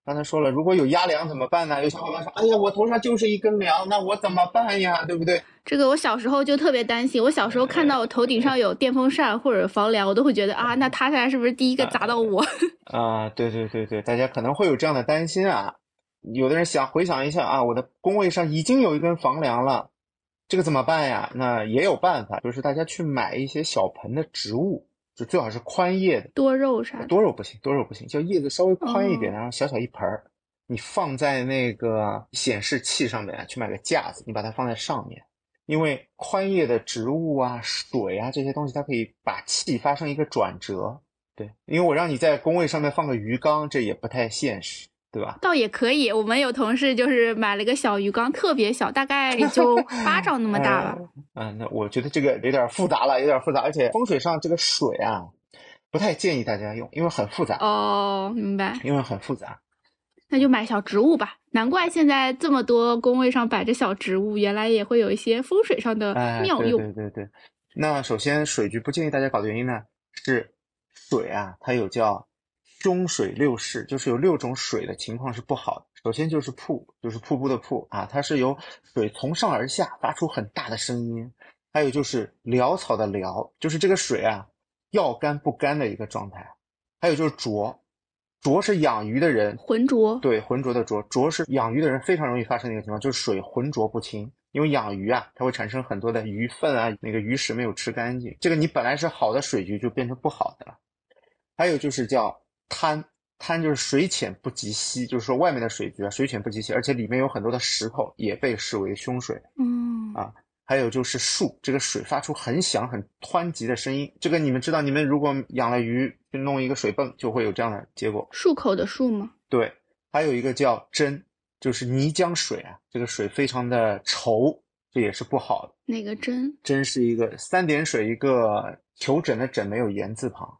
刚才说了，如果有压梁怎么办呢？有小伙伴说：“哎呀，我头上就是一根梁，那我怎么办呀？对不对？”这个我小时候就特别担心，我小时候看到我头顶上有电风扇或者房梁，我都会觉得啊，那塌下来是不是第一个砸到我？啊、对对对对，大家可能会有这样的担心啊。有的人想回想一下啊，我的工位上已经有一根房梁了，这个怎么办呀？那也有办法，就是大家去买一些小盆的植物，就最好是宽叶的，多肉啥的。多肉不行，多肉不行，就叶子稍微宽一点，哦然后小小一盆儿，你放在那个显示器上面，去买个架子，你把它放在上面，因为宽叶的植物啊、水啊这些东西，它可以把气发生一个转折。对，因为我让你在工位上面放个鱼缸，这也不太现实，对吧？倒也可以，我们有同事就是买了个小鱼缸，特别小，大概也就 巴掌那么大吧。嗯，那我觉得这个有点复杂了，有点复杂，而且风水上这个水啊，不太建议大家用，因为很复杂，哦，明白，因为很复杂。那就买小植物吧。难怪现在这么多工位上摆着小植物，原来也会有一些风水上的哎，对妙用。对对对。那首先水局不建议大家搞的原因呢，是水啊，它有叫凶水六式，就是有六种水的情况是不好的。首先就是瀑，就是瀑布的瀑啊，它是由水从上而下发出很大的声音。还有就是潦草的潦，就是这个水啊要干不干的一个状态。还有就是浊，浊是养鱼的人浑浊，对，浑浊的浊，浊是养鱼的人非常容易发生的一个情况，就是水浑浊不清。因为养鱼啊，它会产生很多的鱼粪啊，那个鱼食没有吃干净，这个你本来是好的水局就变成不好的了。还有就是叫滩，滩就是水浅不及溪，就是说外面的水局啊，水浅不及溪，而且里面有很多的石头，也被视为凶水。嗯啊还有就是树，这个水发出很响、很湍急的声音。这个你们知道，你们如果养了鱼，去弄一个水泵，就会有这样的结果。漱口的漱吗？对，还有一个叫真，就是泥浆水啊，这个水非常的稠，这也是不好的。哪个真？真是一个三点水一个求诊的诊，没有言字旁。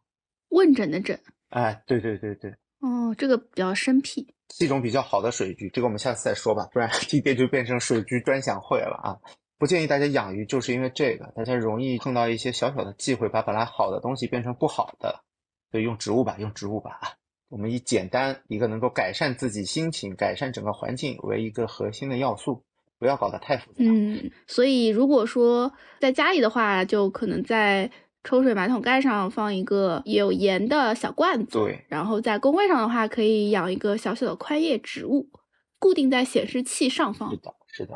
问诊的诊。哎，对对对对，哦，这个比较生僻。是一种比较好的水菊，这个我们下次再说吧，不然 今天就变成水菊专享会了啊！不建议大家养鱼，就是因为这个，大家容易碰到一些小小的忌讳，把本来好的东西变成不好的。所以用植物吧，用植物吧啊！我们以简单一个能够改善自己心情、改善整个环境为一个核心的要素，不要搞得太复杂。嗯，所以如果说在家里的话，就可能在抽水马桶盖上放一个有盐的小罐子。对，然后在工位上的话，可以养一个小小的宽叶植物，固定在显示器上方是。的，是的，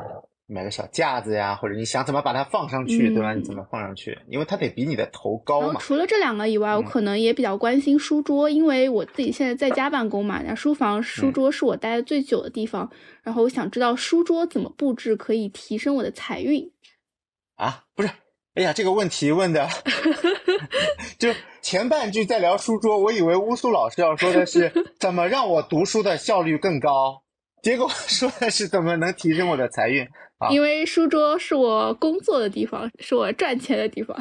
买个小架子呀，或者你想怎么把它放上去，对吧？嗯你怎么放上去？因为它得比你的头高嘛。然后除了这两个以外，我嗯可能也比较关心书桌，因为我自己现在在家办公嘛，那书房书嗯桌是我待的最久的地方。然后我想知道书桌怎么布置可以提升我的财运。啊，不是，哎呀，这个问题问的，就前半句在聊书桌，我以为乌苏老师要说的是 怎么让我读书的效率更高，结果说的是怎么能提升我的财运。好因为书桌是我工作的地方，是我赚钱的地方。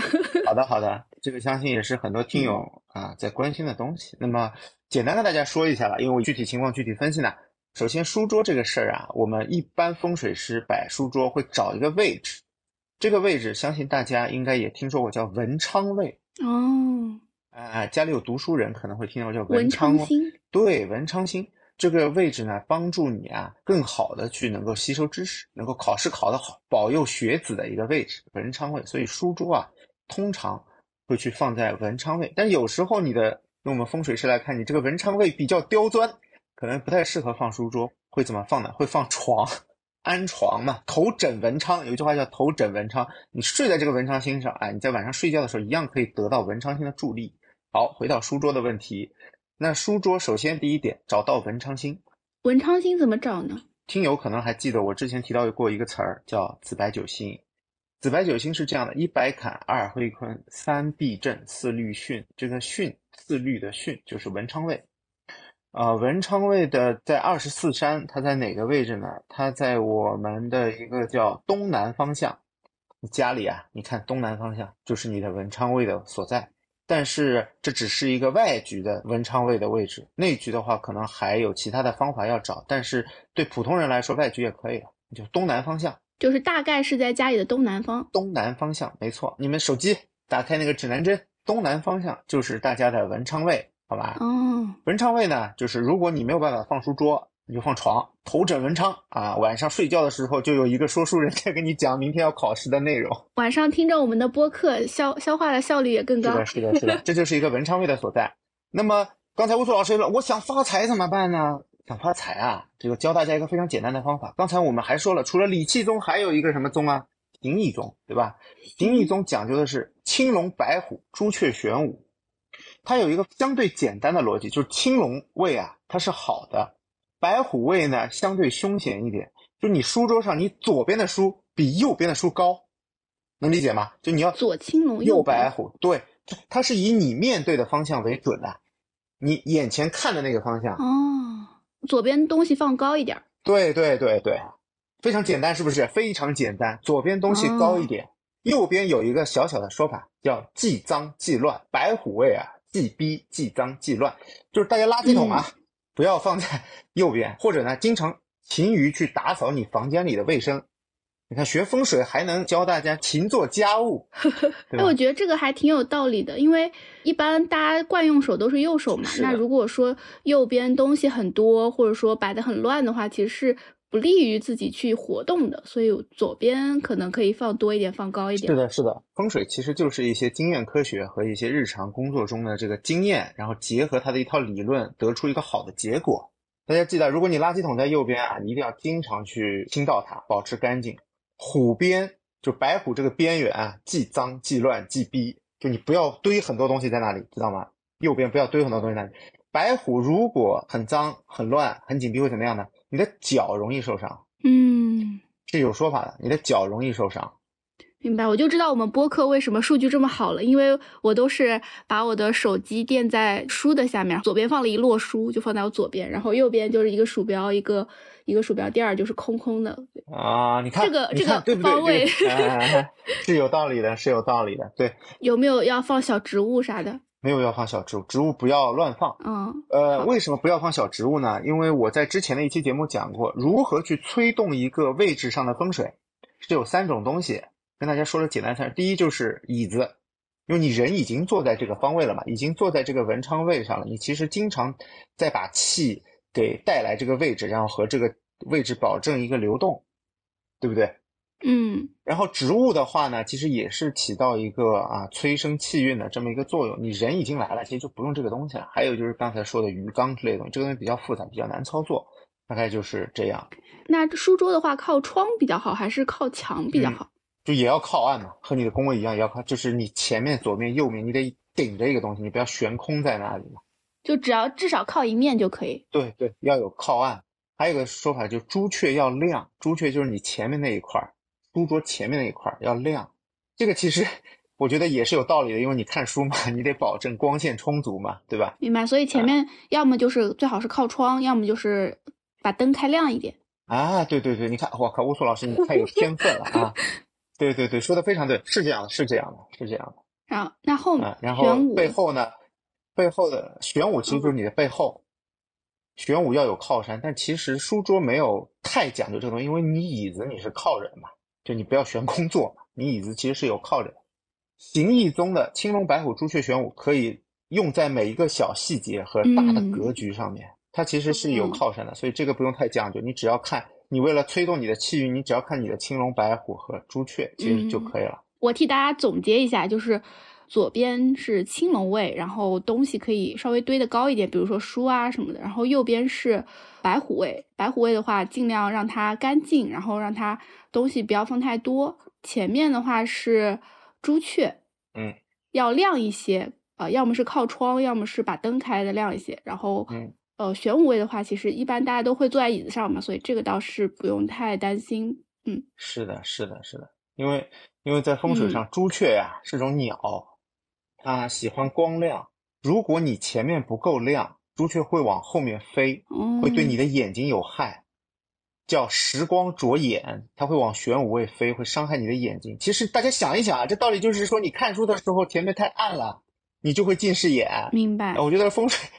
好的，好的，这个相信也是很多听友啊在关心的东西。那么简单跟大家说一下了，因为我具体情况具体分析呢。首先，书桌这个事儿啊，我们一般风水师摆书桌会找一个位置，这个位置相信大家应该也听说过，叫文昌位。哦，啊，家里有读书人可能会听到叫文昌昌星。对，文昌星这个位置呢，帮助你啊更好的去能够吸收知识，能够考试考得好，保佑学子的一个位置，文昌位。所以书桌啊，通常会去放在文昌位，但有时候你的用我们风水师来看，你这个文昌位比较刁钻，可能不太适合放书桌，会怎么放呢？会放床。安床嘛，头枕文昌，有一句话叫头枕文昌，你睡在这个文昌星上，哎，你在晚上睡觉的时候一样可以得到文昌星的助力。好，回到书桌的问题，那书桌首先第一点，找到文昌星。文昌星怎么找呢？听友可能还记得我之前提到过一个词儿，叫紫白九星。紫白九星是这样的：一白坎，二灰坤，三避震，四律巽。这个巽，四律的巽就是文昌位。啊、文昌位的在二十四山，它在哪个位置呢？它在我们的一个叫东南方向。你家里啊，你看东南方向就是你的文昌位的所在。但是这只是一个外局的文昌位的位置，内局的话可能还有其他的方法要找。但是对普通人来说，外局也可以了，就东南方向。就是大概是在家里的东南方。东南方向，没错。你们手机打开那个指南针，东南方向就是大家的文昌位，好吧？哦，文昌位呢，就是如果你没有办法放书桌，你就放床，头枕文昌啊。晚上睡觉的时候，就有一个说书人在跟你讲明天要考试的内容。晚上听着我们的播客，消消化的效率也更高。是的，是的，是的，这就是一个文昌位的所在。那么刚才乌苏老师说了，我想发财怎么办呢？想发财啊，这个教大家一个非常简单的方法。刚才我们还说了，除了理气宗，还有一个什么宗啊？形意宗，对吧？形意宗讲究的是青龙、白虎、朱雀、玄武。它有一个相对简单的逻辑，就是青龙位啊，它是好的；白虎位呢，相对凶险一点。就你书桌上，你左边的书比右边的书高，能理解吗？就你要左青龙，右白白虎，对，它是以你面对的方向为准的，你眼前看的那个方向。哦，左边东西放高一点儿。对对对对，非常简单，是不是？非常简单，左边东西高一点，右边有一个小小的说法，叫忌脏忌乱。白虎位啊，忌逼既脏既乱，就是大家垃圾桶啊，不要放在 右边，或者呢，经常勤于去打扫你房间里的卫生。你看学风水还能教大家勤做家务，对哎，吧我？觉得这个还挺有道理的，因为一般大家惯用手都是右手嘛。那如果说右边东西很多，或者说摆的很乱的话，其实是不利于自己去活动的。所以左边可能可以放多一点，放高一点。是的，是的，风水其实就是一些经验科学和一些日常工作中的这个经验，然后结合它的一套理论，得出一个好的结果。大家记得，如果你垃圾桶在右边啊，你一定要经常去清倒它，保持干净。虎边就白虎这个边缘啊，既脏既乱既逼，就你不要堆很多东西在那里，知道吗？右边不要堆很多东西在那里。白虎如果很脏、很乱、很紧逼，会怎么样呢？你的脚容易受伤，嗯，是有说法的，你的脚容易受伤。明白，我就知道我们播客为什么数据这么好了，因为我都是把我的手机垫在书的下面，左边放了一摞书，就放在我左边，然后右边就是一个鼠标，一个一个鼠标垫儿就是空空的。啊，你看这个你这个对不对？方位这个哎哎哎是有道理的，是有道理的。对，有没有要放小植物啥的？没有要放小植物，植物不要乱放。嗯，呃，为什么不要放小植物呢？因为我在之前的一期节目讲过，如何去催动一个位置上的风水，是有三种东西，跟大家说了简单三。第一就是椅子，因为你人已经坐在这个方位了嘛，已经坐在这个文昌位上了，你其实经常在把气给带来这个位置，然后和这个位置保证一个流动，对不对？嗯然后植物的话呢，其实也是起到一个啊催生气运的这么一个作用。你人已经来了，其实就不用这个东西了。还有就是刚才说的鱼缸之类的东西，这个东西比较复杂，比较难操作，大概就是这样。那书桌的话，靠窗比较好，还是靠墙比较嗯好？就也要靠岸嘛，和你的工位一样，也要靠，就是你前面、左面、右面，你得顶着一个东西，你不要悬空在那里嘛。就只要至少靠一面就可以。对对，要有靠岸。还有一个说法就是朱雀要亮，朱雀就是你前面那一块儿，书桌前面那一块儿要亮。这个其实我觉得也是有道理的，因为你看书嘛，你得保证光线充足嘛，对吧？明白，所以前面要么就是最好是靠窗，要么就是把灯开亮一点。啊，对对对，你看，我靠，乌苏老师你太有天分了啊！对对对，说的非常对，是这样的，是这样的，是这样的。然后那后啊，然后背后呢，背后的玄武其实就是你的背后，玄武要有靠山，但其实书桌没有太讲究这个东西，因为你椅子你是靠人嘛，就你不要悬空坐，你椅子其实是有靠着的。形意中的青龙、白虎、朱雀、玄武可以用在每一个小细节和大的嗯格局上面，它其实是有嗯靠山的，所以这个不用太讲究，你只要看，你为了催动你的气运，你只要看你的青龙、白虎和朱雀，其实就嗯可以了。我替大家总结一下，就是左边是青龙位，然后东西可以稍微堆得高一点，比如说书啊什么的。然后右边是白虎位，白虎位的话尽量让它干净，然后让它东西不要放太多。前面的话是朱雀，嗯，要亮一些，呃，要么是靠窗，要么是把灯开的亮一些。然后，嗯，呃，玄武位的话，其实一般大家都会坐在椅子上嘛，所以这个倒是不用太担心。嗯是的，是的，是的，因为因为在风水嗯上，朱雀呀、是种鸟，它喜欢光亮。如果你前面不够亮，朱雀会往后面飞，哦，会对你的眼睛有害，叫时光着眼，它会往玄武位飞，会伤害你的眼睛。其实大家想一想啊，这道理就是说，你看书的时候前面太暗了，你就会近视眼。明白。我觉得风水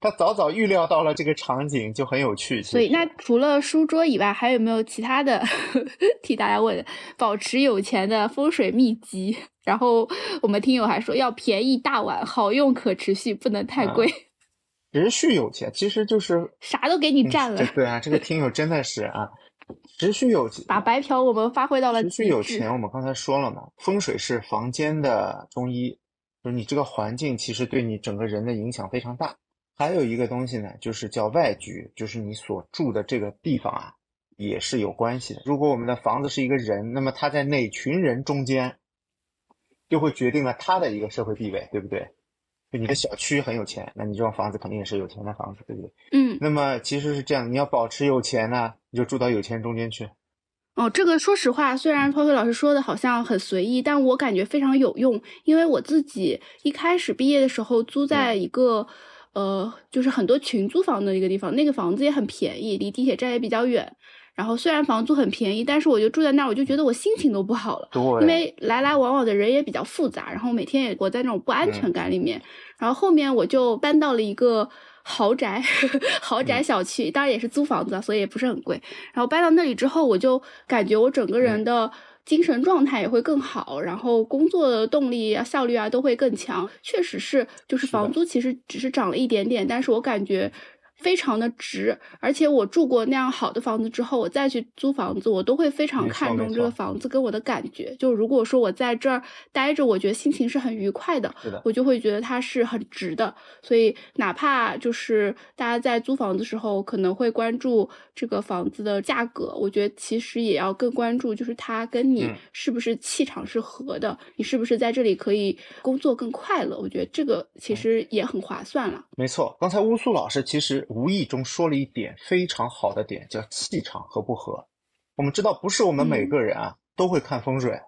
他早早预料到了这个场景，就很有趣。所以，那除了书桌以外，还有没有其他的 替大家问的保持有钱的风水秘籍？然后我们听友还说要便宜大碗，好用可持续，不能太贵，持续有钱，其实就是啥都给你嗯占了这，对啊，这个听友真的是啊，持续有钱，把白嫖我们发挥到了持。续有钱。我们刚才说了嘛，风水是房间的中医，就是你这个环境其实对你整个人的影响非常大。还有一个东西呢，就是叫外局，就是你所住的这个地方啊，也是有关系的。如果我们的房子是一个人，那么他在哪群人中间，就会决定了他的一个社会地位，对不对？就你的小区很有钱，那你这种房子肯定也是有钱的房子，对不对？嗯，那么其实是这样，你要保持有钱呢，你就住到有钱人中间去。哦，这个说实话，虽然托菲老师说的好像很随意，但我感觉非常有用，因为我自己一开始毕业的时候租在一个。呃，就是很多群租房的一个地方，那个房子也很便宜，离地铁站也比较远。然后虽然房租很便宜，但是我就住在那儿，我就觉得我心情都不好了，对，因为来来往往的人也比较复杂，然后每天也活在那种不安全感里面。然后后面我就搬到了一个豪宅，豪宅小区，当然也是租房子，所以也不是很贵。然后搬到那里之后，我就感觉我整个人的精神状态也会更好，然后工作的动力啊、效率啊都会更强。确实是，就是房租其实只是涨了一点点，但是我感觉。非常的值，而且我住过那样好的房子之后，我再去租房子，我都会非常看重这个房子跟我的感觉。就如果说我在这儿待着，我觉得心情是很愉快的，的，我就会觉得它是很值的。所以哪怕就是大家在租房子的时候可能会关注这个房子的价格，我觉得其实也要更关注就是它跟你嗯是不是气场是合的，你是不是在这里可以工作更快乐。我觉得这个嗯其实也很划算了。没错。刚才乌苏老师其实无意中说了一点非常好的点，叫气场合不合。我们知道，不是我们每嗯个人啊、都会看风水，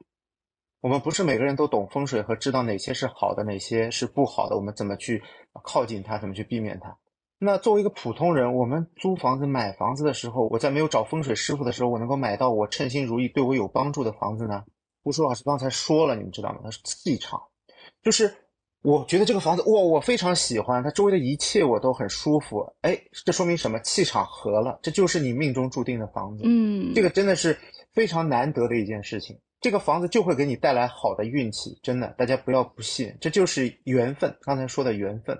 我们不是每个人都懂风水和知道哪些是好的，哪些是不好的，我们怎么去靠近它，怎么去避免它。那作为一个普通人，我们租房子、买房子的时候，我在没有找风水师傅的时候，我能够买到我称心如意、对我有帮助的房子呢？吴叔老师刚才说了，你们知道吗？他是气场，就是我觉得这个房子哇，我非常喜欢，它周围的一切我都很舒服。哎，这说明什么？气场合了，这就是你命中注定的房子。嗯，这个真的是非常难得的一件事情。这个房子就会给你带来好的运气，真的，大家不要不信，这就是缘分。刚才说的缘分，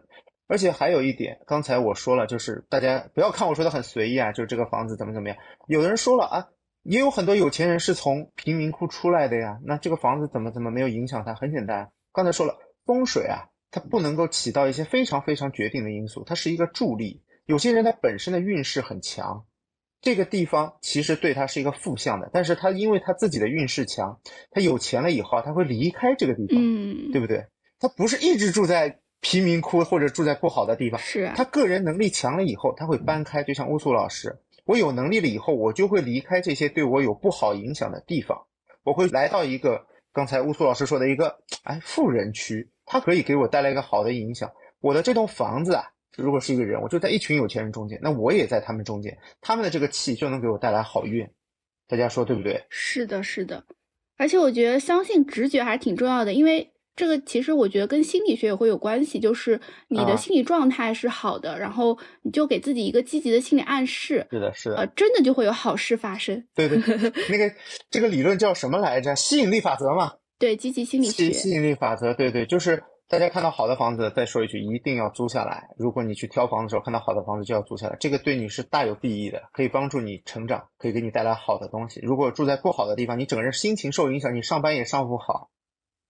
而且还有一点，刚才我说了，就是大家不要看我说的很随意啊，就是这个房子怎么怎么样。有的人说了啊，也有很多有钱人是从贫民窟出来的呀，那这个房子怎么怎么没有影响他？很简单，刚才说了，风水啊，它不能够起到一些非常非常决定的因素，它是一个助力。有些人他本身的运势很强。这个地方其实对他是一个负向的，但是他因为他自己的运势强，他有钱了以后，他会离开这个地方，嗯，对不对？他不是一直住在贫民窟或者住在不好的地方，是啊他个人能力强了以后，他会搬开。就像乌苏老师，我有能力了以后，我就会离开这些对我有不好影响的地方，我会来到一个刚才乌苏老师说的一个哎富人区，它可以给我带来一个好的影响。我的这栋房子啊。如果是一个人，我就在一群有钱人中间，那我也在他们中间，他们的这个气就能给我带来好运，大家说对不对？是的，是的，而且我觉得相信直觉还挺重要的，因为这个其实我觉得跟心理学也会有关系，就是你的啊心理状态是好的，然后你就给自己一个积极的心理暗示，是的，是的，呃，真的就会有好事发生。对对，那个这个理论叫什么来着？吸引力法则嘛，对，积极心理学，吸吸引力法则，对对，就是大家看到好的房子，再说一句，一定要租下来。如果你去挑房的时候看到好的房子，就要租下来，这个对你是大有裨益的，可以帮助你成长，可以给你带来好的东西。如果住在不好的地方，你整个人心情受影响，你上班也上不好，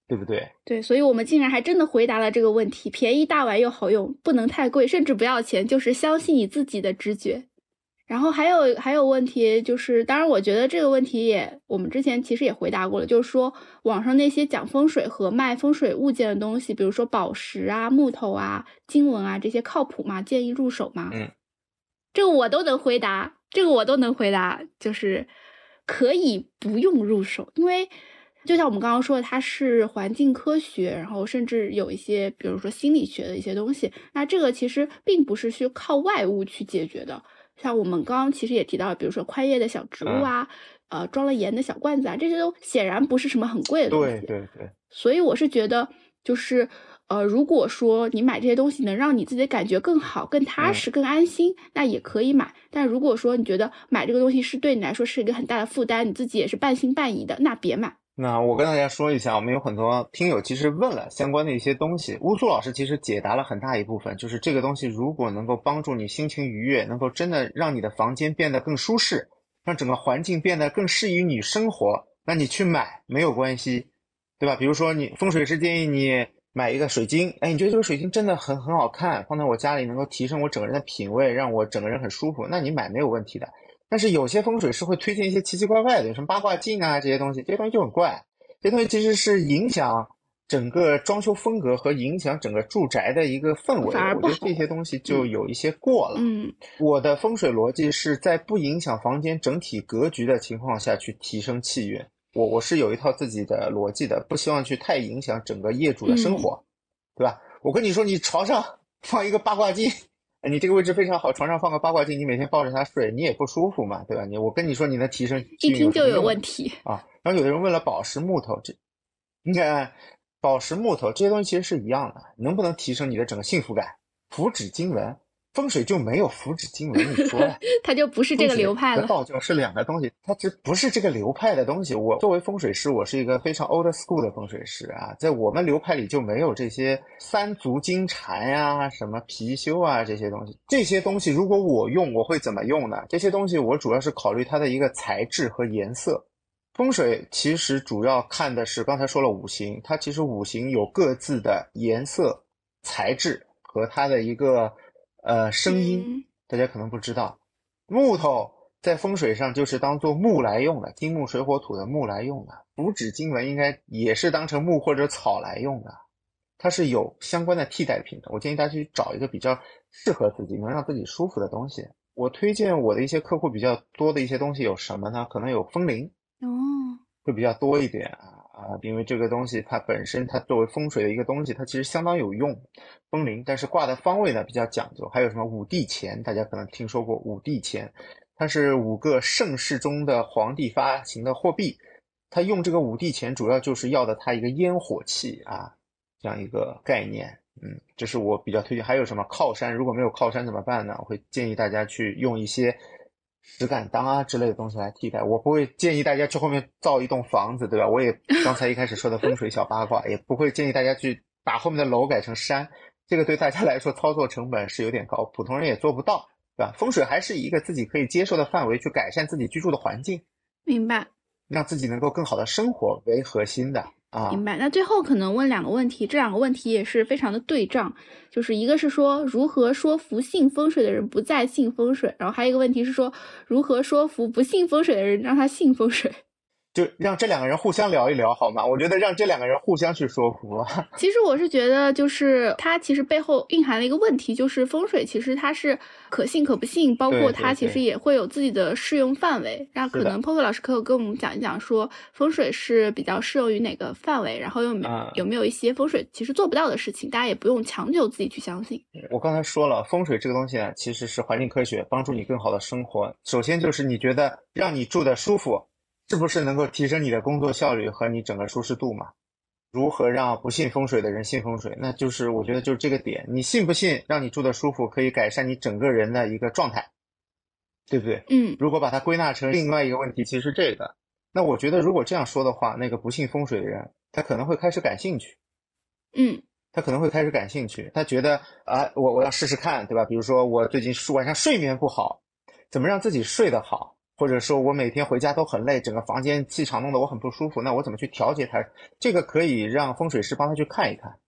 对不对？对，所以我们竟然还真的回答了这个问题：便宜大碗又好用，不能太贵，甚至不要钱，就是相信你自己的直觉。然后还有还有问题就是，当然我觉得这个问题也我们之前其实也回答过了，就是说网上那些讲风水和卖风水物件的东西，比如说宝石啊、木头啊、经文啊这些靠谱吗？建议入手吗？嗯，这个我都能回答，这个我都能回答，就是可以不用入手，因为就像我们刚刚说的，它是环境科学，然后甚至有一些，比如说心理学的一些东西。那这个其实并不是需靠外物去解决的。像我们刚刚其实也提到，比如说宽叶的小植物啊，呃，装了盐的小罐子啊，这些都显然不是什么很贵的东西。对对对，所以我是觉得，就是呃，如果说你买这些东西能让你自己的感觉更好、更踏实、更安心，那也可以买。但如果说你觉得买这个东西是对你来说是一个很大的负担，你自己也是半信半疑的，那别买。那我跟大家说一下，我们有很多听友其实问了相关的一些东西，乌苏老师其实解答了很大一部分，就是这个东西如果能够帮助你心情愉悦，能够真的让你的房间变得更舒适，让整个环境变得更适宜你生活，那你去买没有关系，对吧？比如说你风水师建议你买一个水晶，哎，你觉得这个水晶真的很很好看，放在我家里能够提升我整个人的品味，让我整个人很舒服，那你买没有问题的。但是有些风水师会推荐一些奇奇怪怪的，什么八卦镜啊这些东西，这些东西就很怪。这些东西其实是影响整个装修风格和影响整个住宅的一个氛围。我觉得这些东西就有一些过了。嗯我的风水逻辑是在不影响房间整体格局的情况下去提升气运。我我是有一套自己的逻辑的，不希望去太影响整个业主的生活，对吧？我跟你说，你床上放一个八卦镜。哎你这个位置非常好，床上放个八卦镜，你每天抱着它睡，你也不舒服嘛，对吧？你我跟你说，你能提升气一听就有问题。啊。然后有的人问了宝石、木头，这你看宝石、木头这些东西其实是一样的，能不能提升你的整个幸福感？福祉经文，风水就没有福祉经文，你说呀？它就不是这个流派了。道教是两个东西，它这不是这个流派的东西。我作为风水师，我是一个非常 old school 的风水师啊，在我们流派里就没有这些三足金蟾呀、什么貔貅啊这些东西。这些东西如果我用，我会怎么用呢？这些东西我主要是考虑它的一个材质和颜色。风水其实主要看的是，刚才说了五行，它其实五行有各自的颜色、材质和它的一个呃声音。嗯大家可能不知道，木头在风水上就是当做木来用的，金木水火土的木来用的。福祉经文应该也是当成木或者草来用的，它是有相关的替代品的。我建议大家去找一个比较适合自己、能让自己舒服的东西。我推荐我的一些客户比较多的一些东西有什么呢？可能有风铃，哦，会比较多一点啊。啊，因为这个东西它本身它作为风水的一个东西，它其实相当有用，风铃。但是挂的方位呢比较讲究，还有什么五帝钱，大家可能听说过五帝钱，它是五个盛世中的皇帝发行的货币，它用这个五帝钱主要就是要的它一个烟火气啊，这样一个概念。嗯，这是我比较推荐。还有什么靠山？如果没有靠山怎么办呢？我会建议大家去用一些石敢当啊之类的东西来替代。我不会建议大家去后面造一栋房子，对吧？我也 刚才一开始说的风水小八卦，也不会建议大家去把后面的楼改成山。这个对大家来说操作成本是有点高，普通人也做不到，对吧？风水还是以一个自己可以接受的范围去改善自己居住的环境，明白。让自己能够更好的生活为核心的。啊，明白。那最后可能问两个问题，这两个问题也是非常的对仗，就是一个是说如何说服信风水的人不再信风水，然后还有一个问题是说如何说服不信风水的人让他信风水。就让这两个人互相聊一聊好吗？我觉得让这两个人互相去说服。其实我是觉得，就是它其实背后蕴含了一个问题，就是风水其实它是可信可不信，包括它其实也会有自己的适用范围。那可能 Popo 老师可以跟我们讲一讲，说风水是比较适用于哪个范围，然后又没有没有一些风水其实做不到的事情，大家也不用强求自己去相信。我刚才说了，风水这个东西呢，其实是环境科学，帮助你更好的生活。首先就是你觉得让你住的舒服。是不是能够提升你的工作效率和你整个舒适度嘛？如何让不信风水的人信风水？那就是我觉得就是这个点，你信不信？让你住的舒服，可以改善你整个人的一个状态，对不对？嗯。如果把它归纳成另外一个问题，其实是这个。那我觉得如果这样说的话，那个不信风水的人，他可能会开始感兴趣。嗯。他可能会开始感兴趣，他觉得啊，我我要试试看，对吧？比如说我最近晚上睡眠不好，怎么让自己睡得好？或者说我每天回家都很累，整个房间气场弄得我很不舒服，那我怎么去调节它？这个可以让风水师帮他去看一看，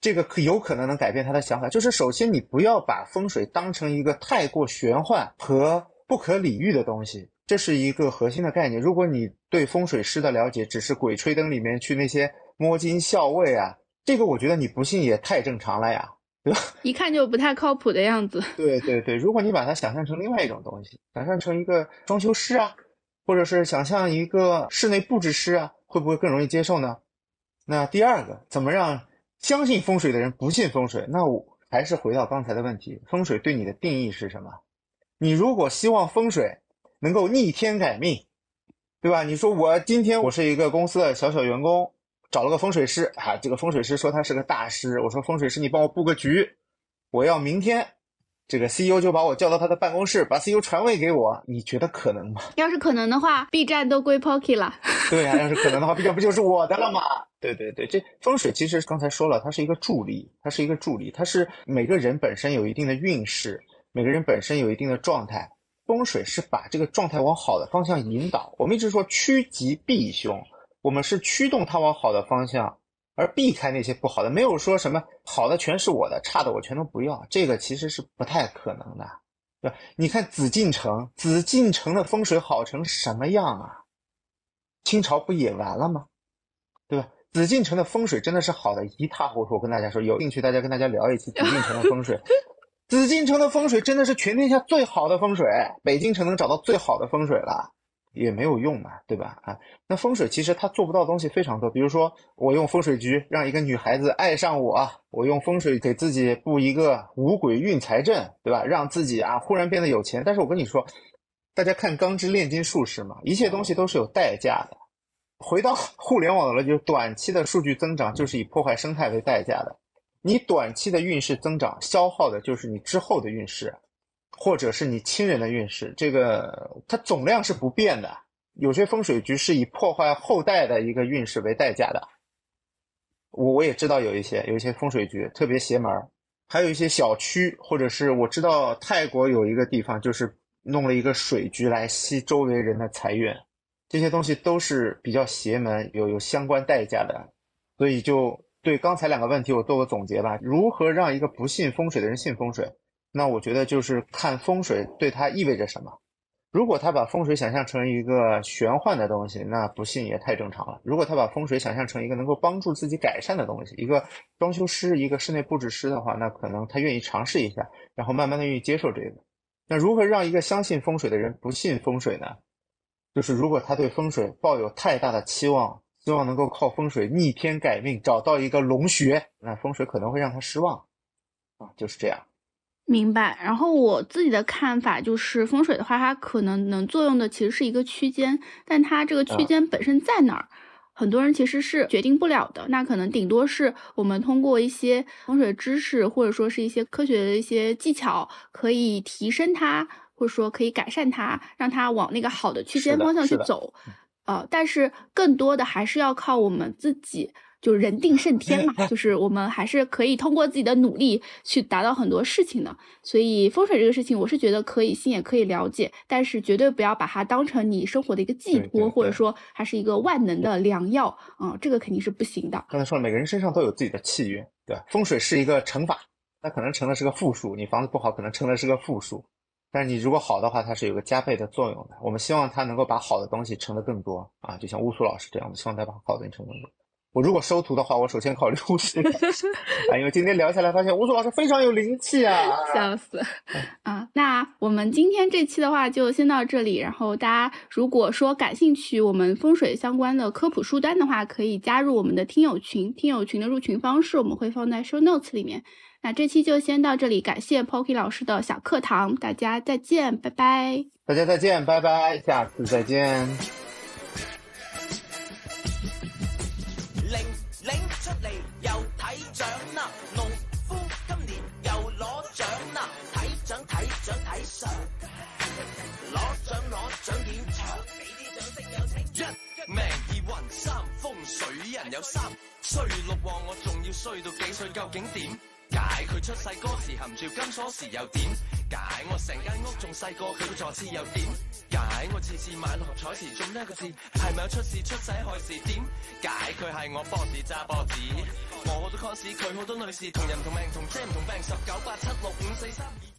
这个可有可能能改变他的想法。就是首先你不要把风水当成一个太过玄幻和不可理喻的东西，这是一个核心的概念。如果你对风水师的了解只是《鬼吹灯》里面去那些摸金校尉啊，这个我觉得你不信也太正常了呀。对吧？一看就不太靠谱的样子。对对对，如果你把它想象成另外一种东西，想象成一个装修师啊，或者是想象一个室内布置师啊，会不会更容易接受呢？那第二个，怎么让相信风水的人不信风水？那我还是回到刚才的问题，风水对你的定义是什么？你如果希望风水能够逆天改命，对吧？你说我今天我是一个公司的小小员工。找了个风水师啊，这个风水师说他是个大师。我说风水师，你帮我布个局，我要明天这个 CEO 就把我叫到他的办公室，把 CEO 传位给我。你觉得可能吗？要是可能的话，B 站都归 Pocky 了。对呀，要是可能的话，B 站不就是我的了吗？对对对，这风水其实刚才说了，它是一个助力，它是一个助力，它是每个人本身有一定的运势，每个人本身有一定的状态，风水是把这个状态往好的方向引导。我们一直说趋吉避凶。我们是驱动它往好的方向，而避开那些不好的。没有说什么好的全是我的，差的我全都不要。这个其实是不太可能的，对吧？你看紫禁城，紫禁城的风水好成什么样啊？清朝不也完了吗？对吧？紫禁城的风水真的是好的一塌糊涂。我跟大家说，有兴趣大家跟大家聊一期紫禁城的风水。紫禁城的风水真的是全天下最好的风水，北京城能找到最好的风水了。也没有用嘛，对吧？啊，那风水其实它做不到东西非常多，比如说我用风水局让一个女孩子爱上我，我用风水给自己布一个五鬼运财阵，对吧？让自己啊忽然变得有钱。但是我跟你说，大家看《钢之炼金术士》嘛，一切东西都是有代价的。回到 互联网了，就是短期的数据增长就是以破坏生态为代价的，你短期的运势增长消耗的就是你之后的运势。或者是你亲人的运势，这个它总量是不变的。有些风水局是以破坏后代的一个运势为代价的。我我也知道有一些有一些风水局特别邪门，还有一些小区，或者是我知道泰国有一个地方就是弄了一个水局来吸周围人的财运，这些东西都是比较邪门，有有相关代价的。所以就对刚才两个问题我做个总结吧：如何让一个不信风水的人信风水？那我觉得就是看风水对他意味着什么。如果他把风水想象成一个玄幻的东西，那不信也太正常了。如果他把风水想象成一个能够帮助自己改善的东西，一个装修师、一个室内布置师的话，那可能他愿意尝试一下，然后慢慢的愿意接受这个。那如何让一个相信风水的人不信风水呢？就是如果他对风水抱有太大的期望，希望能够靠风水逆天改命，找到一个龙穴，那风水可能会让他失望啊，就是这样。明白。然后我自己的看法就是，风水的话，它可能能作用的其实是一个区间，但它这个区啊间本身在哪儿，很多人其实是决定不了的。那可能顶多是我们通过一些风水知识，或者说是一些科学的一些技巧，可以提升它，或者说可以改善它，让它往那个好的区间方向去走。呃，但是更多的还是要靠我们自己，就人定胜天嘛，就是我们还是可以通过自己的努力去达到很多事情的。所以风水这个事情，我是觉得可以信也可以了解，但是绝对不要把它当成你生活的一个寄托，或者说它是一个万能的良药啊、这个肯定是不行的。刚才说了，每个人身上都有自己的气运，对吧？风水是一个乘法，那可能乘的是个负数，你房子不好，可能乘的是个负数。但是你如果好的话，它是有个加倍的作用的。我们希望它能够把好的东西乘得更多啊，就像乌苏老师这样，我们希望他把好的东西乘得更多。我如果收徒的话，我首先考虑乌苏老师啊，因为今天聊下来发现乌苏老师非常有灵气啊。笑死啊！那我们今天这期的话就先到这里。然后大家如果说感兴趣我们风水相关的科普书单的话，可以加入我们的听友群。听友群的入群方式我们会放在 show notes 里面。那这期就先到这里，感谢 Pocky 老师的小课堂，大家再见，拜拜。大家再见，拜拜，下次再见。獎啦，农夫今年又攞奖啦，睇奖睇奖睇相，攞奖攞奖点唱，俾啲掌声有请。一命二运三风水人有三，衰六旺我仲要衰到几岁？究竟点解佢出世嗰時含住金锁匙又点解。我成间屋仲细过佢個坐廁又点解。我次次買六合彩时中一個字系咪有出事出世害事点解。佢系我波士揸波子我好多 cos 佢好多女士同人同命同 j 唔同病十九八七六五四三二